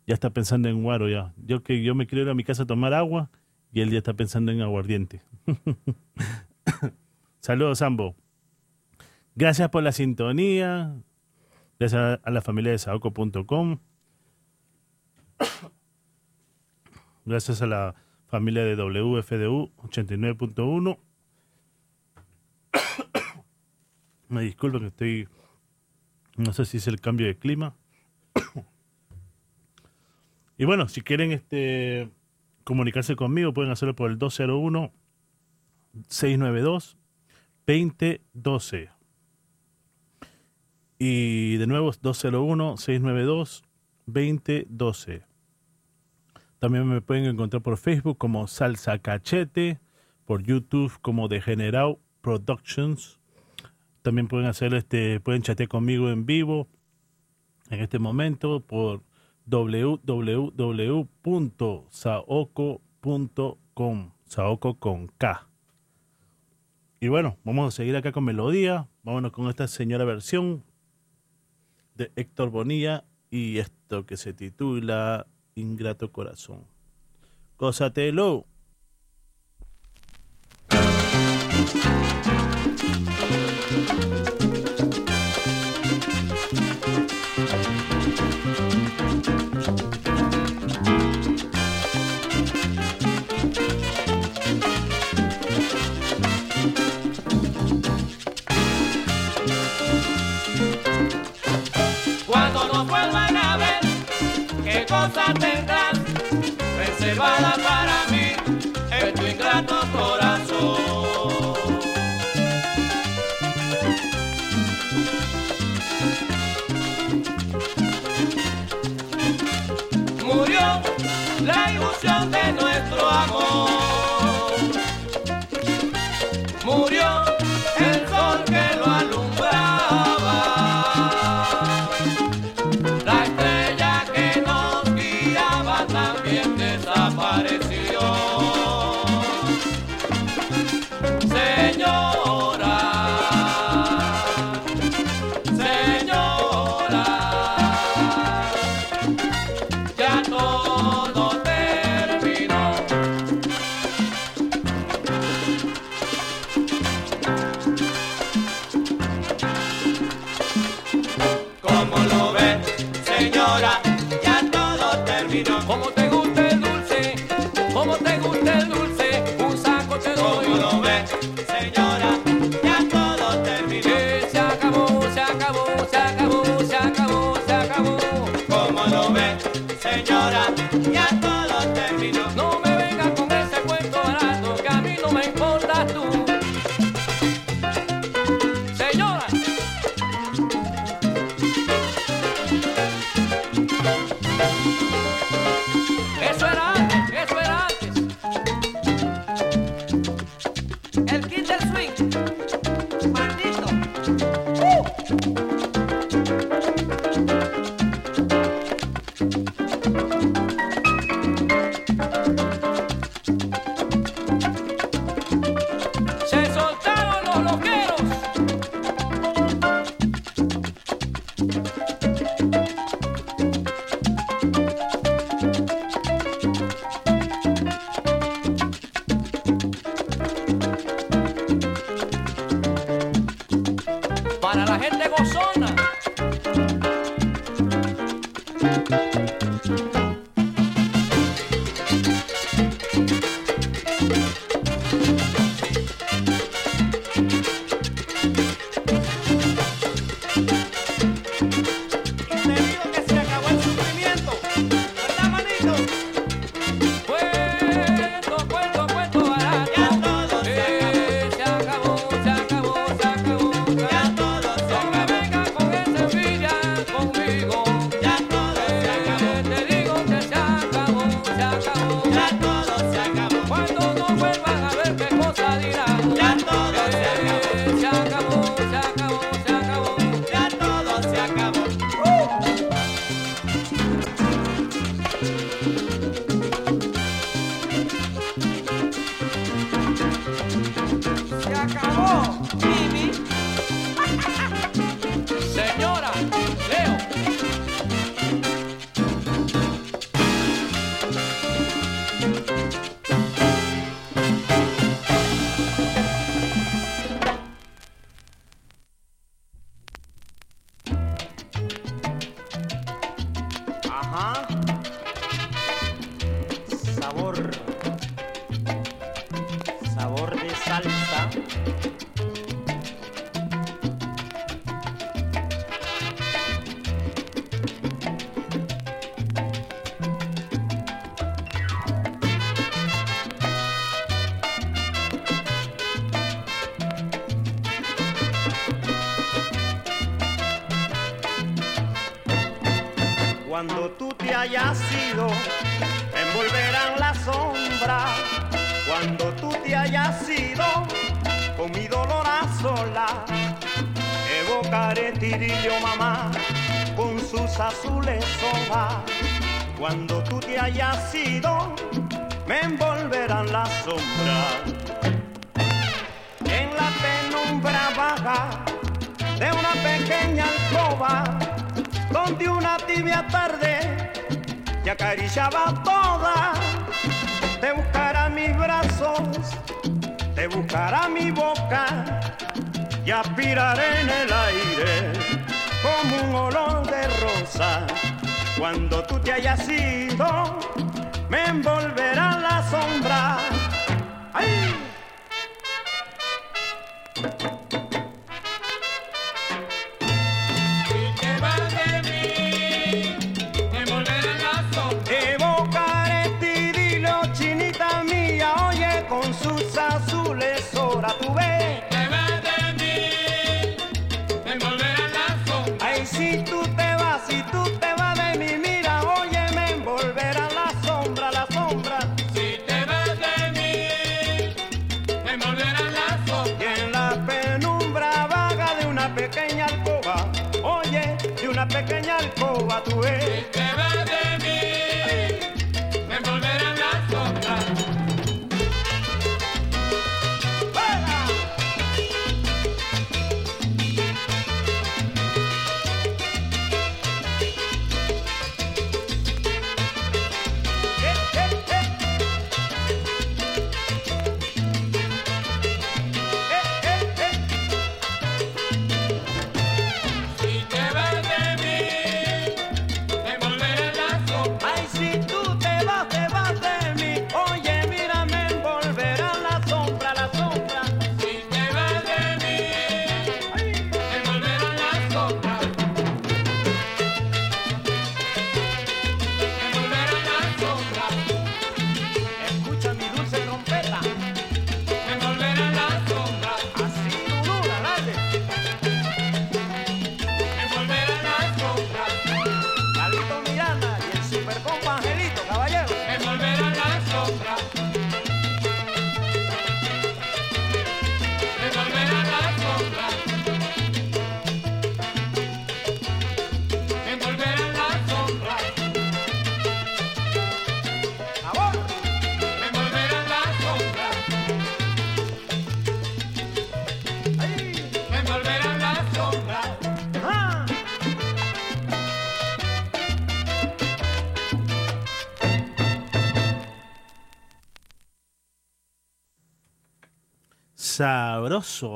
Ya está pensando en guaro ya. Yo que yo me quiero ir a mi casa a tomar agua y él ya está pensando en aguardiente. Saludos, Sambo. Gracias por la sintonía. Gracias a, la familia de Saoco.com. Gracias a la familia de WFDU 89.1. Me disculpo que estoy. No sé si es el cambio de clima. y bueno, si quieren este comunicarse conmigo, pueden hacerlo por el 201 692 2012. Y de nuevo 201 692 2012. También me pueden encontrar por Facebook como Salsa Cachete, por YouTube como Degenerado Productions. También pueden hacer este, pueden chatear conmigo en vivo en este momento por www.saoco.com, Saoco con K. Y bueno, vamos a seguir acá con melodía. Vámonos con esta señora versión de Héctor Bonilla y esto que se titula Ingrato Corazón. Gózatelo. Cuando tú te hayas ido, me envolverán la sombra. Cuando tú te hayas ido, con mi dolor a sola, evocaré tirillo mamá con sus azules sombras. Cuando tú te hayas ido, me envolverán la sombra. En la penumbra vaga de una pequeña alcoba donde una tibia tarde te acariciaba toda, te buscará mis brazos, te buscará mi boca y aspiraré en el aire como un olor de rosa. Cuando tú te hayas ido, me envolverá la sombra.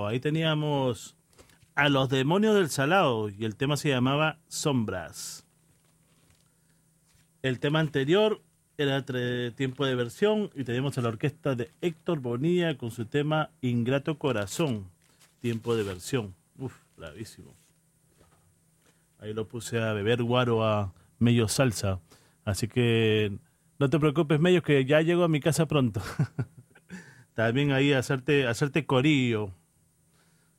Ahí teníamos a los demonios del salado y el tema se llamaba Sombras. El tema anterior era tiempo de versión y teníamos a la orquesta de Héctor Bonilla con su tema Ingrato Corazón. Tiempo de versión. Uf, bravísimo. Ahí lo puse a beber guaro a Mello Salsa. Así que no te preocupes, Mello, que ya llego a mi casa pronto. También ahí hacerte, hacerte corillo.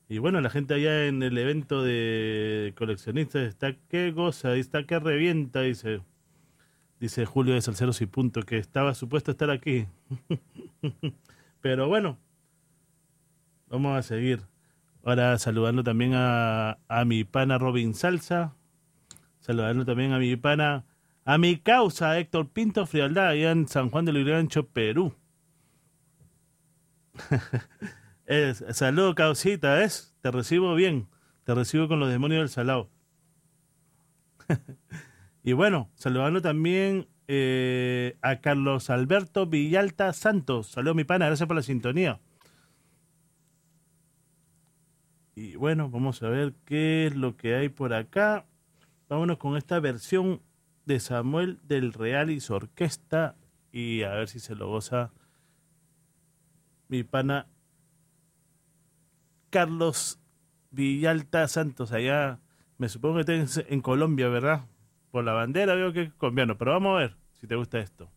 Y bueno, la gente allá en el evento de coleccionistas está que goza, está que revienta, dice. Dice Julio de Salceros y Punto, que estaba supuesto estar aquí. Pero bueno, vamos a seguir. Ahora saludando también a, a mi pana Robin Salsa. Saludando también a mi pana, a mi causa Héctor Pinto Frialdad, allá en San Juan de Lurigancho, Perú. Es- Salud, causita, ¿ves? Te recibo bien. Te recibo con los demonios del salado. y bueno, saludando también eh, a Carlos Alberto Villalta Santos. Saludos, mi pana, gracias por la sintonía. Y bueno, vamos a ver qué es lo que hay por acá. Vámonos con esta versión de Samuel del Real y su orquesta. Y a ver si se lo goza mi pana Carlos Villalta Santos, allá, me supongo que está en, en Colombia, ¿verdad? Por la bandera veo que es colombiano, pero vamos a ver si te gusta esto.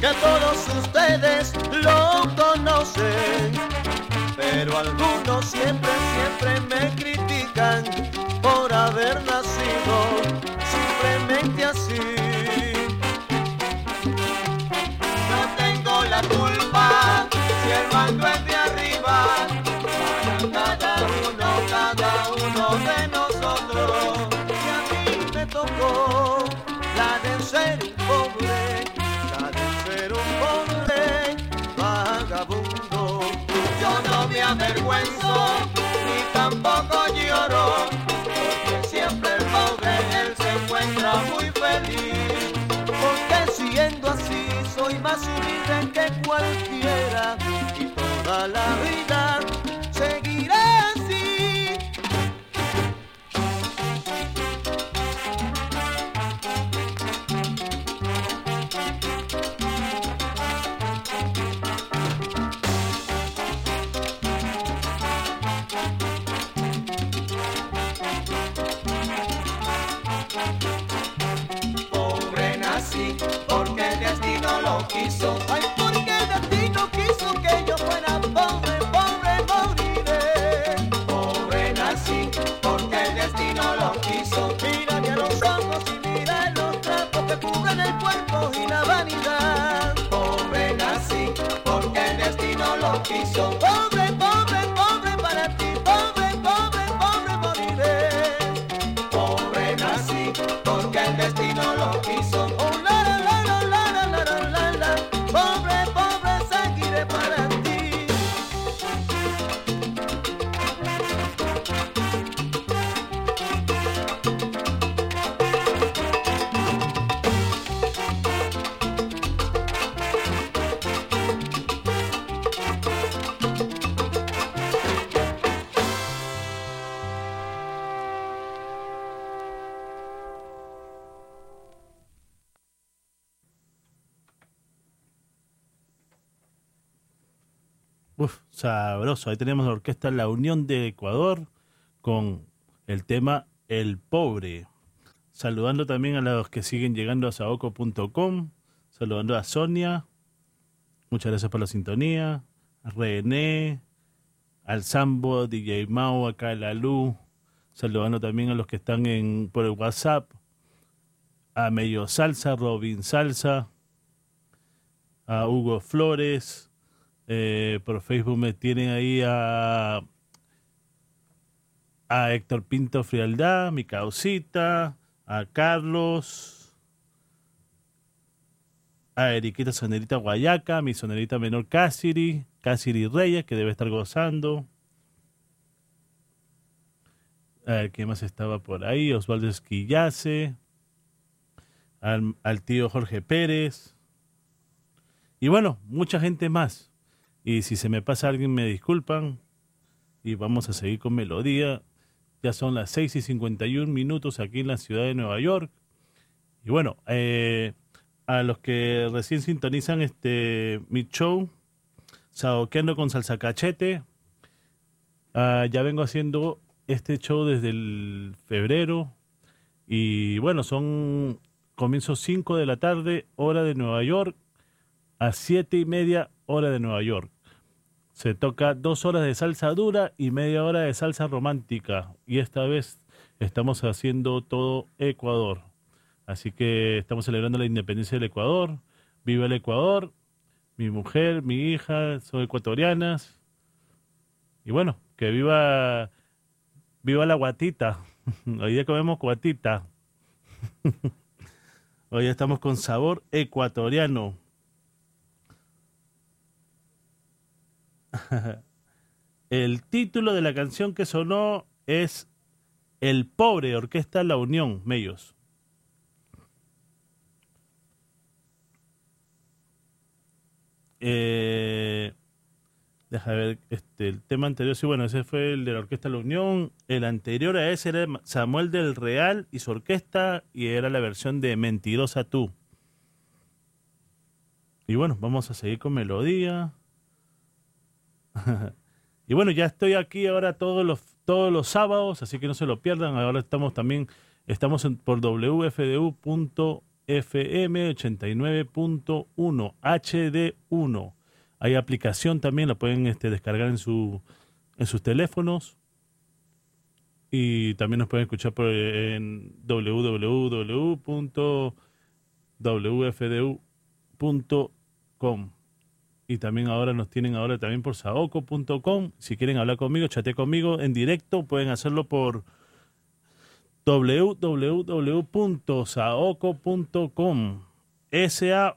que todos ustedes lo conocen, pero algunos siempre, siempre me critican por haber nacido simplemente así. Avergüenzo, ni tampoco lloro, porque siempre el pobre él se encuentra muy feliz. Porque siendo así soy más humilde que cualquiera y toda la vida she's so Ahí tenemos la orquesta La Unión de Ecuador con el tema El Pobre. Saludando también a los que siguen llegando a saoco.com. Saludando a Sonia. Muchas gracias por la sintonía. René. Al Sambo, DJ Mao, acá la Lu. Saludando también a los que están por el WhatsApp. A Medio Salsa, Robin Salsa. A Hugo Flores. Eh, por Facebook me tienen ahí a, a Héctor Pinto Frialdad, mi causita, a Carlos, a Eriquita Sonerita Guayaca, mi sonerita menor Cassiri, Cassiri Reyes, que debe estar gozando. A ver, ¿quién más estaba por ahí? Osvaldo Esquillace, al tío Jorge Pérez. Y bueno, mucha gente más. Y si se me pasa alguien, me disculpan. Y vamos a seguir con melodía. Ya son las 6 y 51 minutos aquí en la ciudad de Nueva York. Y bueno, eh, a los que recién sintonizan este mi show, Saoqueando con Salsa Cachete, ah, ya vengo haciendo este show desde el febrero. Y bueno, son comienzos 5 de la tarde, hora de Nueva York, a 7 y media, hora de Nueva York. Se toca dos horas de salsa dura y media hora de salsa romántica. Y esta vez estamos haciendo todo Ecuador. Así que estamos celebrando la independencia del Ecuador. Viva el Ecuador. Mi mujer, mi hija son ecuatorianas. Y bueno, que viva, viva la guatita. Hoy día comemos guatita. Hoy estamos con sabor ecuatoriano. El título de la canción que sonó es El pobre Orquesta La Unión, Mellos. Eh, deja ver, este, el tema anterior, sí, bueno, ese fue el de la Orquesta La Unión. El anterior a ese era Samuel del Real y su orquesta, y era la versión de Mentirosa Tú. Y bueno, vamos a seguir con melodía. y bueno, ya estoy aquí ahora todos los, todos los sábados, así que no se lo pierdan. Ahora estamos también, estamos en, por wfdu.fm 89.1 HD1. Hay aplicación también, la pueden este, descargar en, su, en sus teléfonos. Y también nos pueden escuchar por, en www.wfdu.com y también ahora nos tienen ahora también por saoco.com. Si quieren hablar conmigo, chate conmigo en directo, pueden hacerlo por www.saoco.com S-A-O-K-O.com.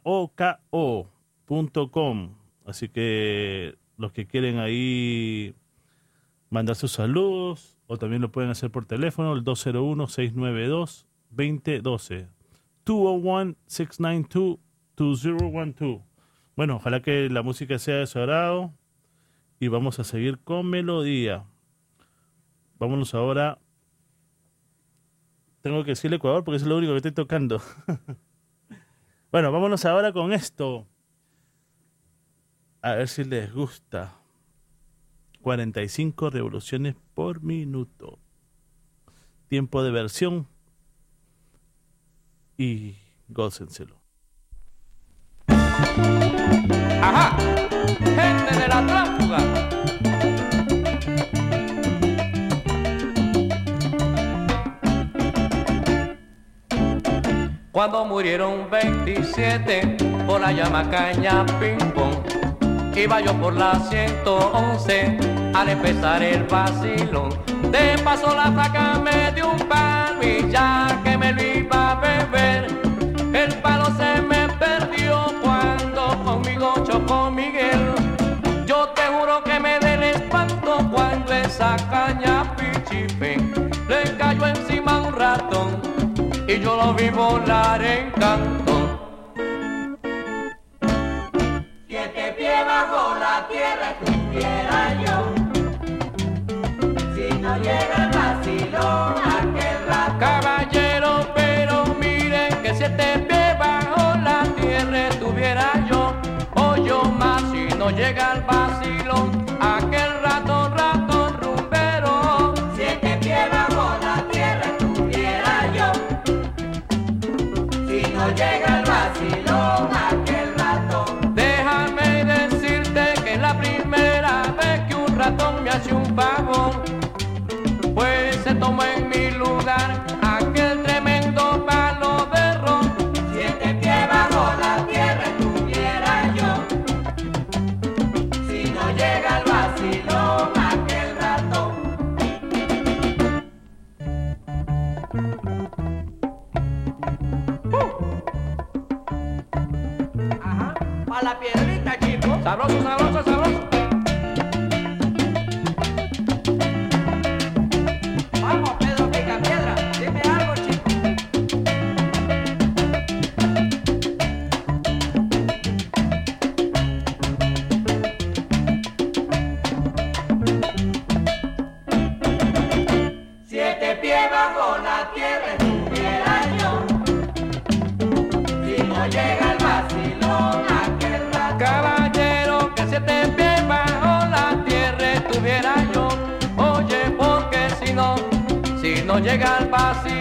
Así que los que quieren ahí mandar sus saludos o también lo pueden hacer por teléfono, el 201-692-2012. 201-692-2012. Bueno, ojalá que la música sea de su agrado y vamos a seguir con melodía. Vámonos ahora. Tengo que decirle Ecuador porque es lo único que estoy tocando. bueno, vámonos ahora con esto. A ver si les gusta. 45 revoluciones por minuto. Tiempo de versión. Y gócenselo. Ajá, gente de la tránsfuga. Cuando murieron 27 por la llama caña ping pong, iba yo por la 111 al empezar el vacilón. De paso la flaca me dio un palo y ya que me lo iba a beber, el palo se me caña pichipe le cayó encima un ratón y yo lo vi volar en canto. Siete pies bajo la tierra estuviera yo. Si no llega el vacilón, aquel rato. Caballero, pero miren que siete pies bajo la tierra estuviera yo, o yo más si no llega el vacilón, chico. Sabroso, sabroso, no llega el vacilón,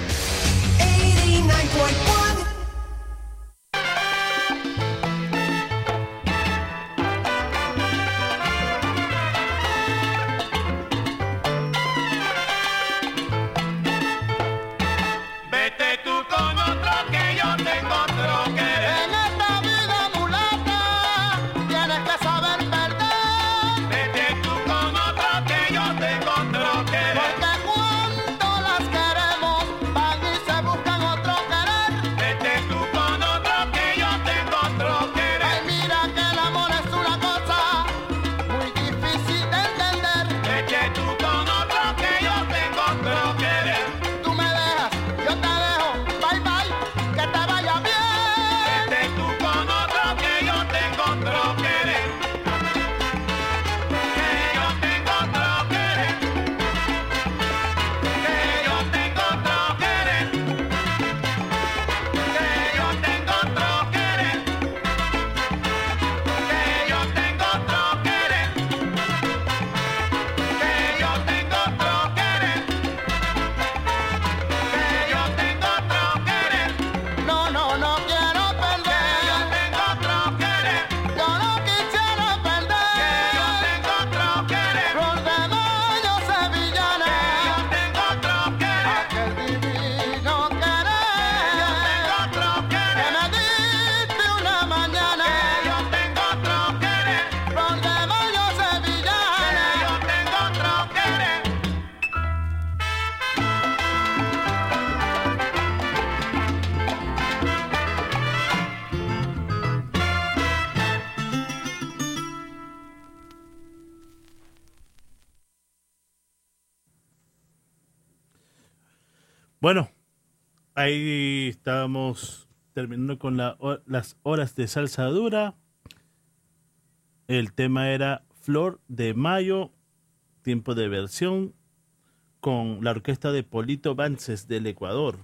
Bueno, ahí estábamos terminando con las horas de salsa dura. El tema era Flor de Mayo, tiempo de versión, con la orquesta de Polito Vances del Ecuador.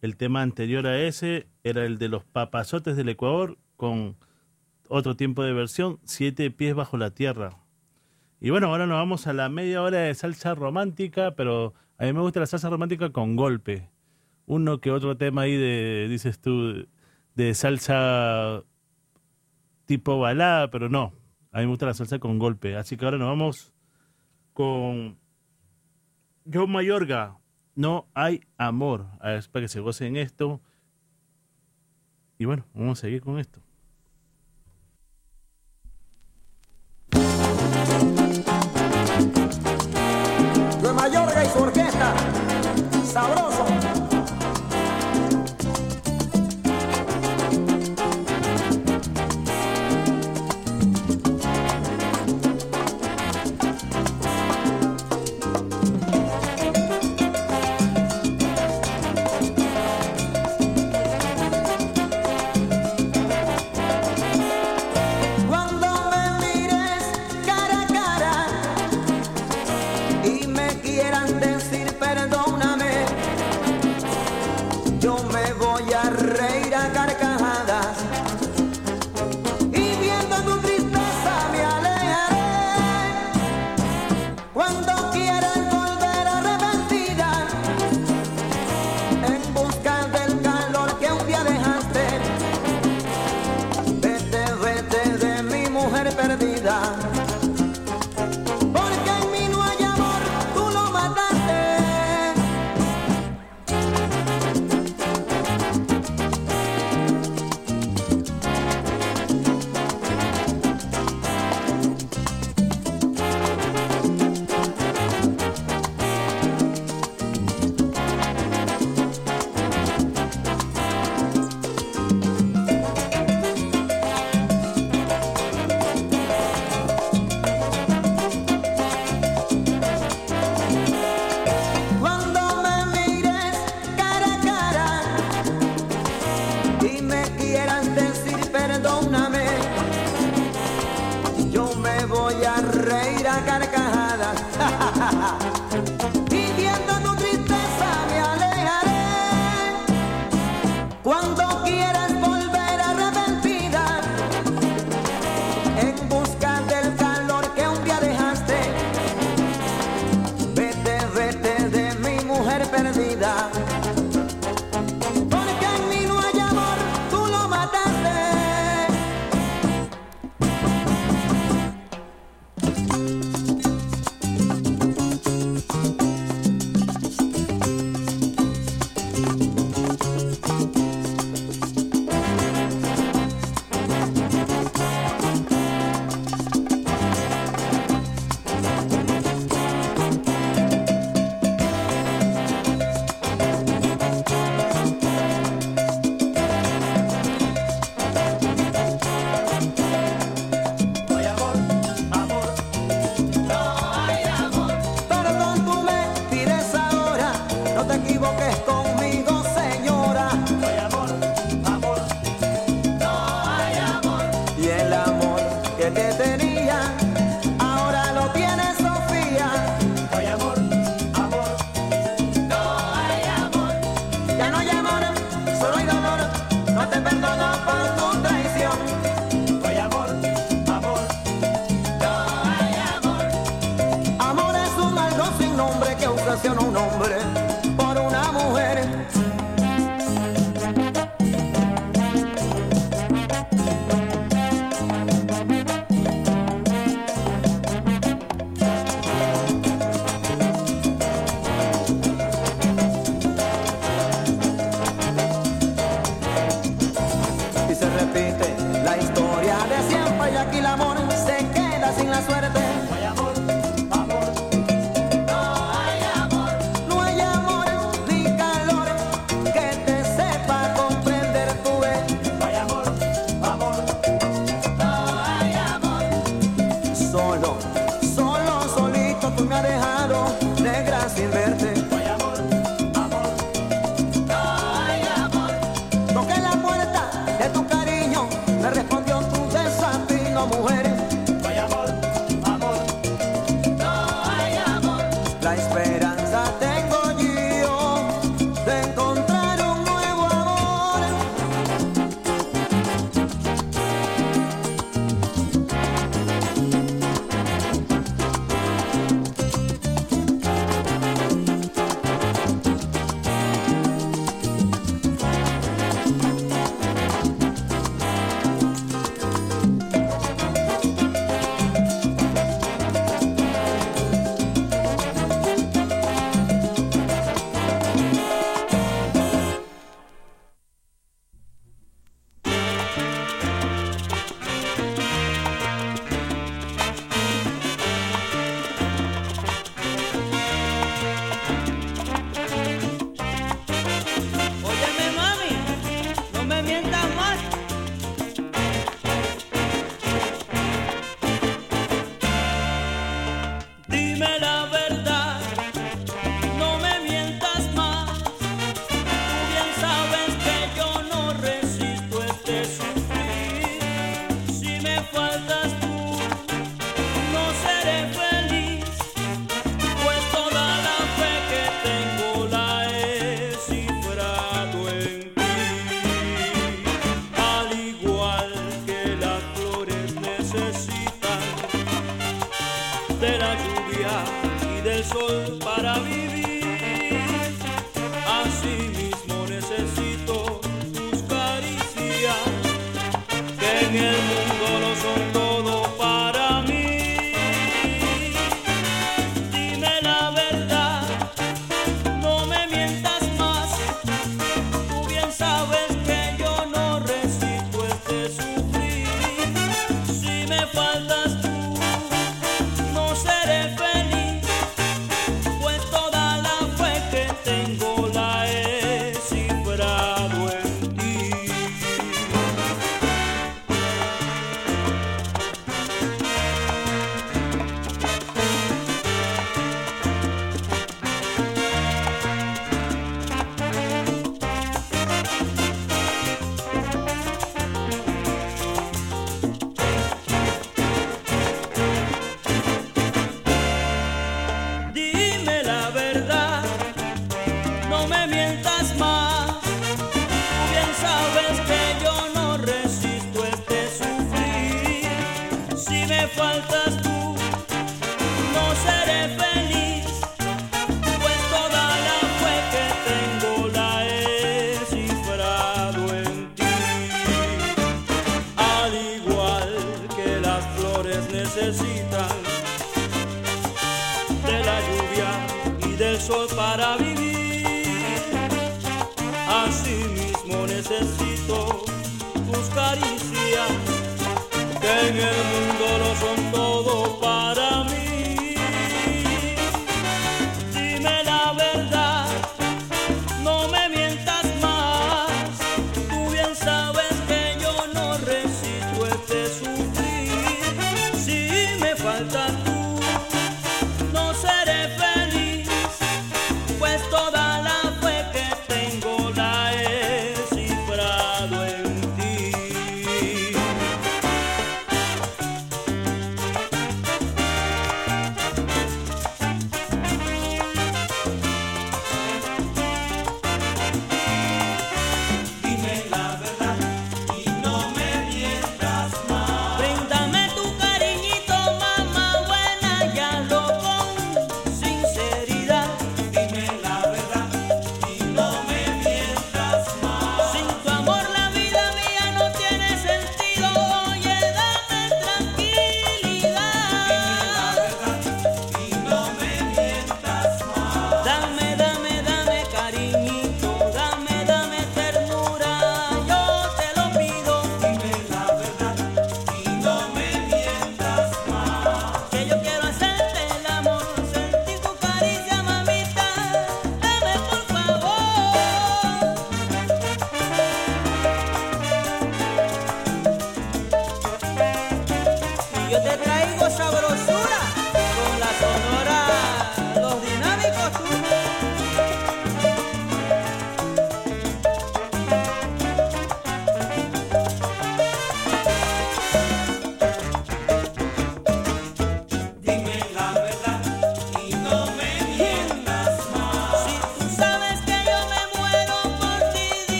El tema anterior a ese era el de los papazotes del Ecuador, con otro tiempo de versión, Siete pies bajo la tierra. Y bueno, ahora nos vamos a la media hora de salsa romántica, pero a mí me gusta la salsa romántica con golpe. Uno que otro tema ahí de, dices tú, de salsa tipo balada, pero no. A mí me gusta la salsa con golpe. Así que ahora nos vamos con Joe Mayorga. No hay amor. A ver, para que se gocen esto. Y bueno, vamos a seguir con esto. Sabroso.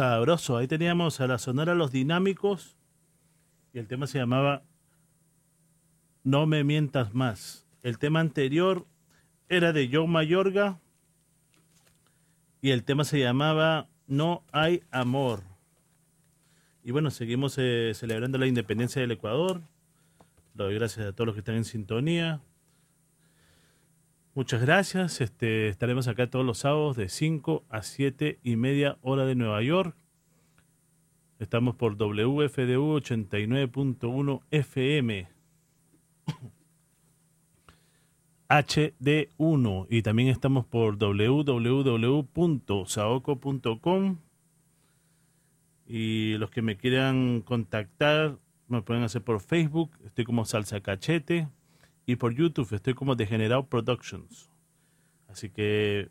Sabroso. Ahí teníamos a la Sonora Los Dinámicos y el tema se llamaba No me mientas más. El tema anterior era de Joe Mayorga y el tema se llamaba No hay amor. Y bueno, seguimos eh, celebrando la independencia del Ecuador. Le doy gracias a todos los que están en sintonía. Muchas gracias. Este, estaremos acá todos los sábados de 5 a 7 y media hora de Nueva York. Estamos por WFDU 89.1 FM. HD1 y también estamos por www.saoco.com y los que me quieran contactar me pueden hacer por Facebook, estoy como Salsa Cachete y por YouTube estoy como Degenerado Productions. Así que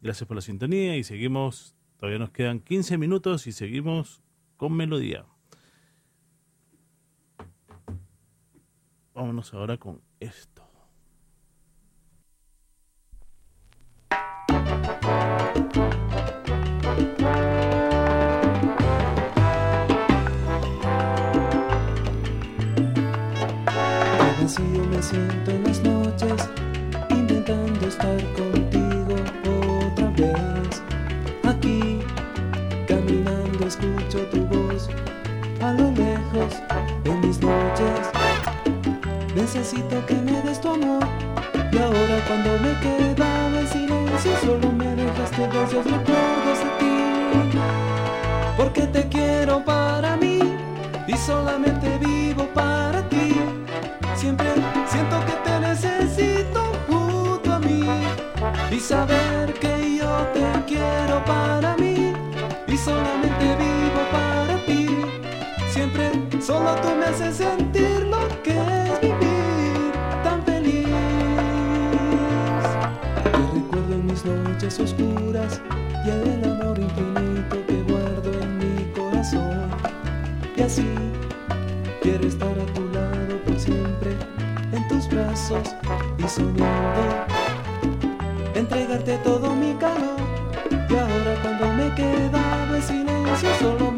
gracias por la sintonía y seguimos, todavía nos quedan 15 minutos y seguimos con melodía. Vámonos ahora con esto. Vacío me siento en las noches, intentando estar contigo otra vez. Aquí, caminando, escucho tu voz a lo lejos en mis noches. Necesito que me des tu amor. Y ahora cuando me quedaba en silencio, solo me dejaste bellos recuerdos de ti. Porque te quiero para mí y solamente vivo para y saber que yo te quiero para mí y solamente vivo para ti. Siempre solo tú me haces sentir lo que es vivir tan feliz. Te recuerdo en mis noches oscuras y el amor infinito que guardo en mi corazón. Y así quiero estar a tu lado por siempre, en tus brazos y soñando. Entregarte todo mi calor. Y ahora cuando me quedaba en silencio, solo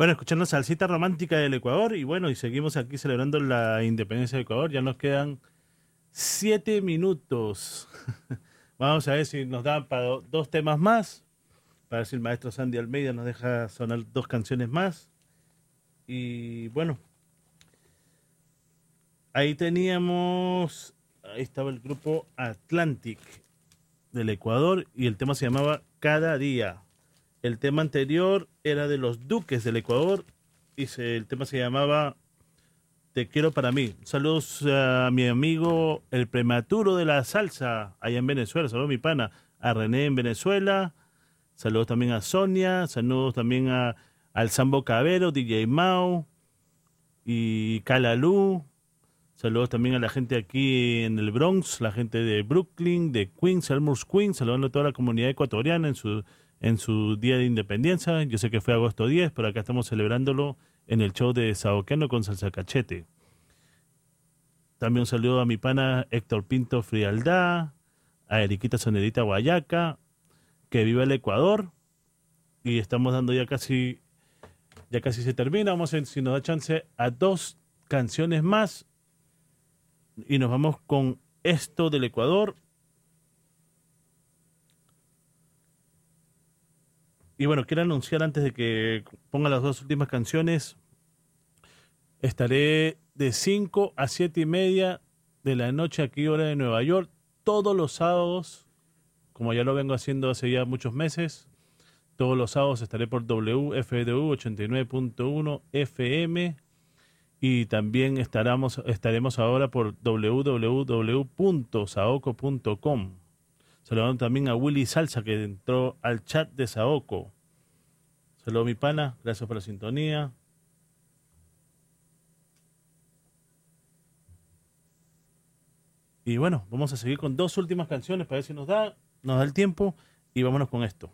Bueno, escuchando Salsita Romántica del Ecuador y bueno, y seguimos aquí celebrando la independencia de Ecuador. Ya nos quedan siete minutos. Vamos a ver si nos dan para do- dos temas más. Para ver si el maestro Sandy Almeida nos deja sonar dos canciones más. Y bueno, ahí teníamos, ahí estaba el grupo Atlantic del Ecuador y el tema se llamaba Cada Día. El tema anterior era de los Duques del Ecuador y el tema se llamaba Te quiero para mí. Saludos a mi amigo el prematuro de la salsa allá en Venezuela. Saludos mi pana, a René en Venezuela. Saludos también a Sonia. Saludos también a, al Sambo Cabero, DJ Mao y Calalú. Saludos también a la gente aquí en el Bronx, la gente de Brooklyn, de Queens, Elmhurst, Queens, saludando a toda la comunidad ecuatoriana en su, en su día de independencia. Yo sé que fue agosto 10, pero acá estamos celebrándolo en el show de Saoqueno con Salsa Cachete. También un saludo a mi pana Héctor Pinto Frialdad, a Eriquita Sonerita Guayaca, que vive el Ecuador. Y estamos dando ya casi, ya casi se termina. Vamos a si nos da chance a dos canciones más. Y nos vamos con esto del Ecuador. Y bueno, quiero anunciar antes de que ponga las dos últimas canciones. Estaré de 5 a 7 y media de la noche aquí, hora de Nueva York, todos los sábados, como ya lo vengo haciendo hace ya muchos meses. Todos los sábados estaré por WFDU 89.1 FM y también estaremos, estaremos ahora por www.saoco.com. Saludando también a Willy Salsa que entró al chat de Saoco. Saludos mi pana, gracias por la sintonía. Y bueno, vamos a seguir con dos últimas canciones para ver si nos da, nos da el tiempo y vámonos con esto.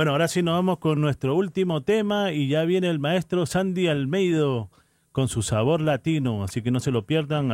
Bueno, ahora sí nos vamos con nuestro último tema y ya viene el maestro Sandy Almeido con su sabor latino, así que no se lo pierdan.